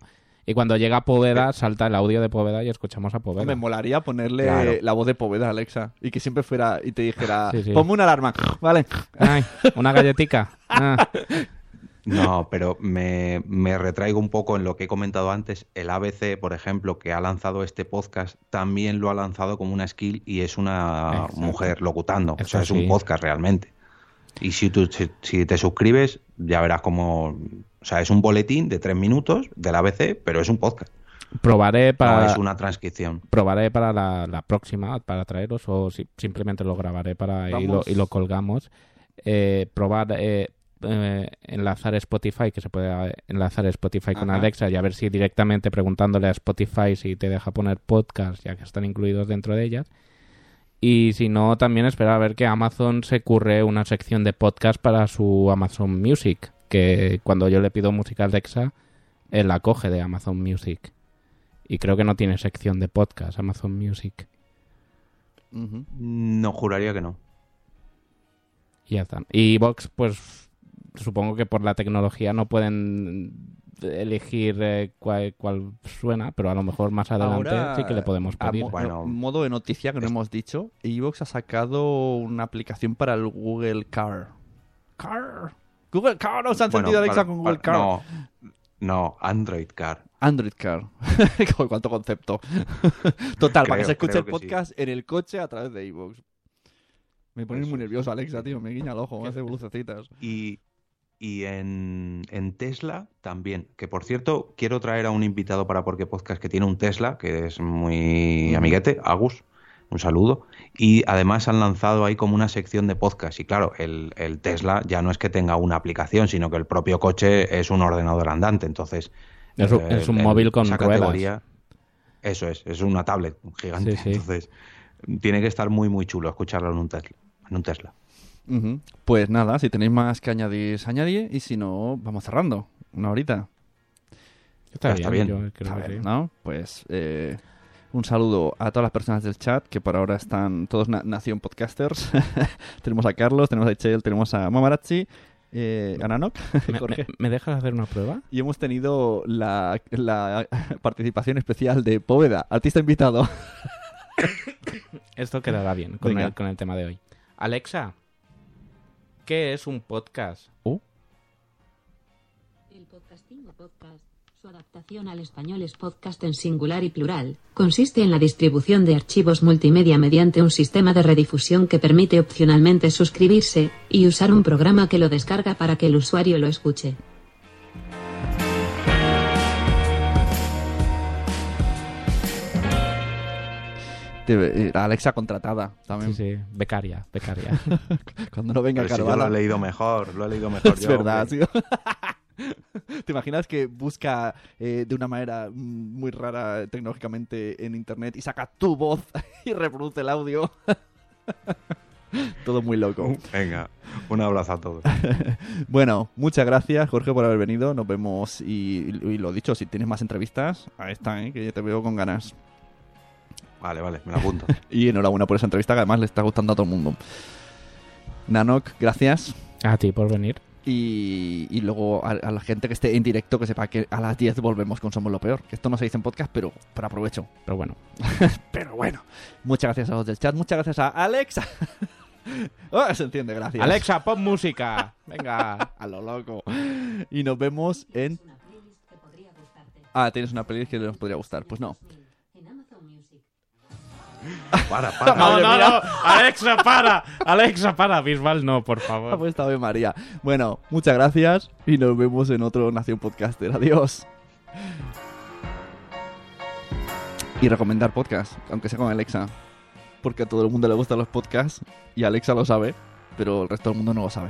Y cuando llega Poveda, salta el audio de Poveda y escuchamos a Poveda. Me molaría ponerle Claro. la voz de Poveda a Alexa y que siempre fuera y te dijera, *laughs* Sí, sí. ponme una alarma, ¿vale? Ay, una galletica. *laughs* Ah, No, pero me, me retraigo un poco en lo que he comentado antes. El ABC, por ejemplo, que ha lanzado este podcast, también lo ha lanzado como una skill y es una Exacto. mujer locutando. o Eso sea, es sí. un podcast realmente. Y si tú si, si te suscribes, ya verás como... O sea, es un boletín de tres minutos del ABC, pero es un podcast. probaré No para, es una transcripción. probaré para la, la próxima, para traeros, o si- simplemente lo grabaré para y lo, y lo colgamos. Eh, probar eh, eh, enlazar Spotify, que se puede eh, enlazar Spotify con Ajá. Alexa y a ver si directamente preguntándole a Spotify si te deja poner podcast, ya que están incluidos dentro de ellas. Y si no, también esperar a ver que Amazon se curre una sección de podcast para su Amazon Music, que cuando yo le pido música a Alexa, él la coge de Amazon Music. Y creo que no tiene sección de podcast Amazon Music. No, juraría que no. Y ya está. Y Vox, pues supongo que por la tecnología no pueden elegir eh, cuál, cuál suena, pero a lo mejor más adelante Ahora, sí que le podemos pedir. mo- Bueno. no, modo de noticia que no hemos dicho, Evox ha sacado una aplicación para el Google Car. Car. Google Car, no se ha encendido Bueno, Alexa para- con Google para- Car. No, no, Android Car. Android Car. *laughs* ¿Cuánto concepto? *laughs* Total, para que se escuche el sí. podcast en el coche a través de iVoox. Me pones muy nervioso, Alexa, tío. Me guiña el ojo, me hace lucecitas. Y, y en, en Tesla también. Que por cierto, quiero traer a un invitado para Porque Podcast que tiene un Tesla, que es muy amiguete, Agus. Un saludo. Y además han lanzado ahí como una sección de podcast. Y claro, el, el Tesla ya no es que tenga una aplicación, sino que el propio coche es un ordenador andante. Entonces. Es un- eh, es un el- móvil con esa ruedas. categoría- Eso es, es una tablet gigante. Sí, sí. Entonces, tiene que estar muy, muy chulo escucharlo en un Tesla. En un Tesla. Pues nada, si tenéis más que añadir, se añade. Y si no, vamos cerrando. Una horita. Está, bien, bien. yo creo que sí. ¿no? Pues eh, un saludo a todas las personas del chat que por ahora están todos na- Nación Podcasters. *laughs* tenemos a Carlos, tenemos a Echel, tenemos a Mamarazzi, eh, a Nanok, *laughs* ¿Me, Jorge. me- me dejas hacer una prueba? Y hemos tenido la, la participación especial de Póveda, artista invitado. *coughs* Esto quedará bien con el, con el tema de hoy. Alexa, ¿qué es un podcast? El podcasting o podcast, su adaptación al español es podcast en singular y plural. Consiste en la distribución de archivos multimedia mediante un sistema de redifusión que permite opcionalmente suscribirse y usar un programa que lo descarga para que el usuario lo escuche. De- eh, Alexa contratada también. Sí, sí, becaria, becaria. *laughs* Cuando no venga Pero si yo lo he leído mejor, lo he leído mejor *laughs* Es yo, verdad, hombre. tío. *laughs* ¿Te imaginas que busca eh, de una manera muy rara tecnológicamente en internet y saca tu voz y reproduce el audio? Todo muy loco. Venga, un abrazo a todos. Bueno, muchas gracias, Jorge, por haber venido. Nos vemos y, y lo dicho, si tienes más entrevistas, ahí está, ¿eh? que ya te veo con ganas. Vale, vale, me lo apunto. *laughs* Y enhorabuena por esa entrevista que además le está gustando a todo el mundo. Nanok, gracias. A ti por venir. Y, y luego a, a la gente que esté en directo que sepa que a las 10 volvemos con Somos lo Peor. Que esto no se dice en podcast, pero, pero aprovecho. Pero bueno, *laughs* Pero bueno. Muchas gracias a los del chat. Muchas gracias a Alexa. *laughs* Oh, se entiende, gracias. Alexa, pon música. Venga. A lo loco. Y nos vemos en... Una playlist que podría gustarte. Ah, tienes una playlist que nos podría gustar. Pues no. Para, *laughs* para. No, no, no. Alexa, para. Alexa, para. Bisbal, no, por Ha favor. puesto Ave María. Bueno, muchas gracias y nos vemos en otro Nación Podcaster. Adiós. Y recomendar podcast, aunque sea con Alexa. Porque a todo el mundo le gustan los podcasts y Alexa lo sabe, pero el resto del mundo no lo sabe.